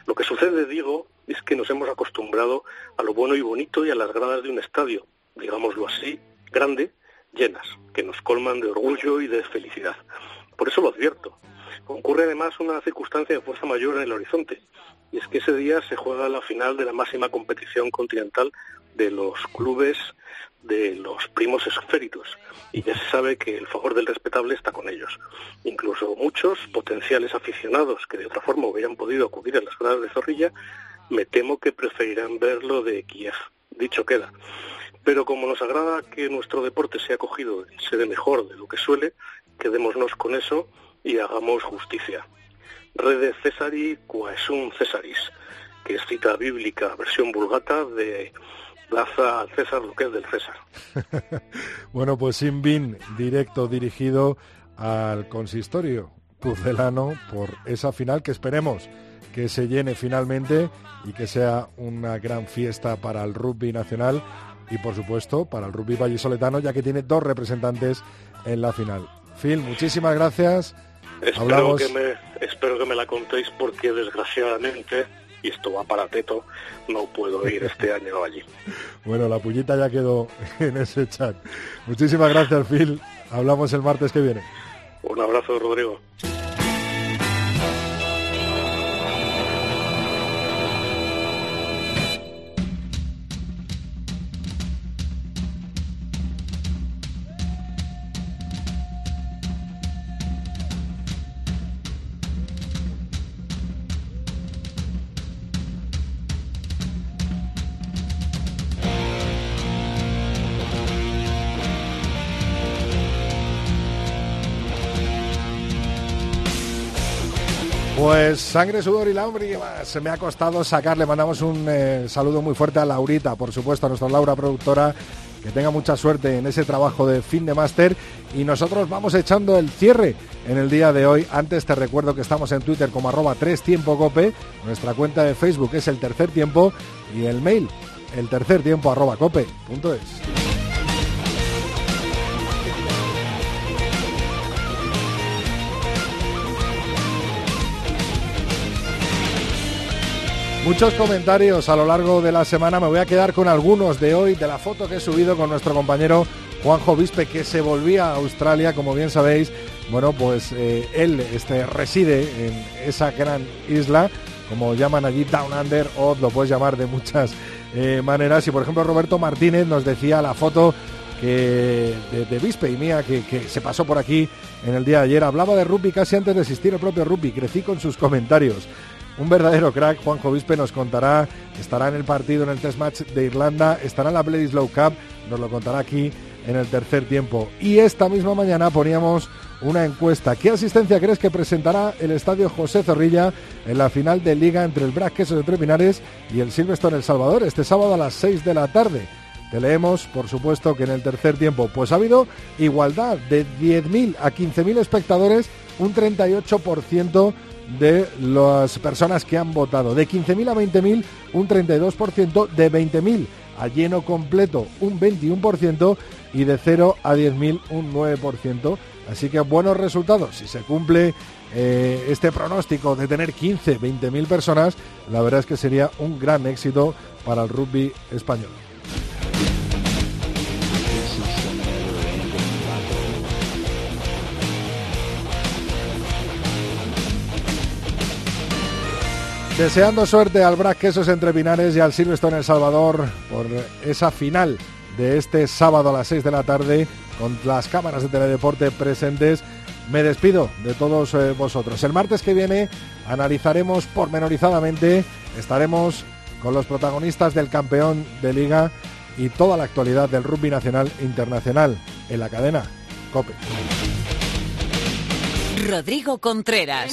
Lo que sucede, digo, es que nos hemos acostumbrado a lo bueno y bonito y a las gradas de un estadio, digámoslo así, grande, llenas, que nos colman de orgullo y de felicidad. Por eso lo advierto. Ocurre además una circunstancia de fuerza mayor en el horizonte, y es que ese día se juega la final de la máxima competición continental de los clubes de los primos esféritos y ya se sabe que el favor del respetable está con ellos. Incluso muchos potenciales aficionados que de otra forma hubieran podido acudir a las gradas de Zorrilla, me temo que preferirán verlo de Kiev. Dicho queda. Pero como nos agrada que nuestro deporte sea acogido y se dé mejor de lo que suele, quedémonos con eso y hagamos justicia. Rede Cesari Quaesum Cesaris, que es cita bíblica, versión vulgata de Plaza César lo del César. bueno, pues sin bin directo dirigido al consistorio pucelano por esa final que esperemos que se llene finalmente y que sea una gran fiesta para el rugby nacional y por supuesto para el rugby vallisoletano ya que tiene dos representantes en la final. Phil, muchísimas gracias. Espero, que me, espero que me la contéis porque desgraciadamente y esto va para Teto, no puedo ir este año allí. Bueno, la pullita ya quedó en ese chat. Muchísimas gracias, Phil. Hablamos el martes que viene. Un abrazo, Rodrigo. Pues sangre, sudor y la hombre se me ha costado sacar. Le mandamos un eh, saludo muy fuerte a Laurita, por supuesto, a nuestra Laura productora. Que tenga mucha suerte en ese trabajo de fin de máster. Y nosotros vamos echando el cierre en el día de hoy. Antes te recuerdo que estamos en Twitter como arroba 3 tiempo cope. Nuestra cuenta de Facebook es el tercer tiempo. Y el mail, el tercer tiempo arroba cope Muchos comentarios a lo largo de la semana. Me voy a quedar con algunos de hoy, de la foto que he subido con nuestro compañero Juanjo Vispe, que se volvía a Australia, como bien sabéis. Bueno, pues eh, él este, reside en esa gran isla, como llaman allí Down Under, o lo puedes llamar de muchas eh, maneras. Y por ejemplo, Roberto Martínez nos decía la foto que de, Vispe y mía que, que, se pasó por aquí en el día de ayer. Hablaba de rugby casi antes de existir el propio rugby. Crecí con sus comentarios. Un verdadero crack, Juanjo Vispe nos contará, estará en el partido en el Test Match de Irlanda, estará en la Bledisloe Cup, nos lo contará aquí en el tercer tiempo. Y esta misma mañana poníamos una encuesta. ¿Qué asistencia crees que presentará el estadio José Zorrilla en la final de liga entre el Brac Quesos de Trepinares y el Silverstone El Salvador este sábado a las 6 de la tarde? te leemos, por supuesto, que en el tercer tiempo pues ha habido igualdad de 10.000 a 15.000 espectadores, un 38% de las personas que han votado. De 15.000 a 20.000, un 32%. De 20.000 a lleno completo, un 21%. Y de 0 a 10.000, un 9%. Así que buenos resultados. Si se cumple eh, este pronóstico de tener 15, 20.000 personas, la verdad es que sería un gran éxito para el rugby español. Deseando suerte al Brac Quesos entre Pinares y al Silvestre en El Salvador por esa final de este sábado a las 6 de la tarde con las cámaras de Teledeporte presentes. Me despido de todos eh, vosotros. El martes que viene analizaremos pormenorizadamente, estaremos con los protagonistas del campeón de liga y toda la actualidad del rugby nacional e internacional en la cadena COPE. Rodrigo Contreras.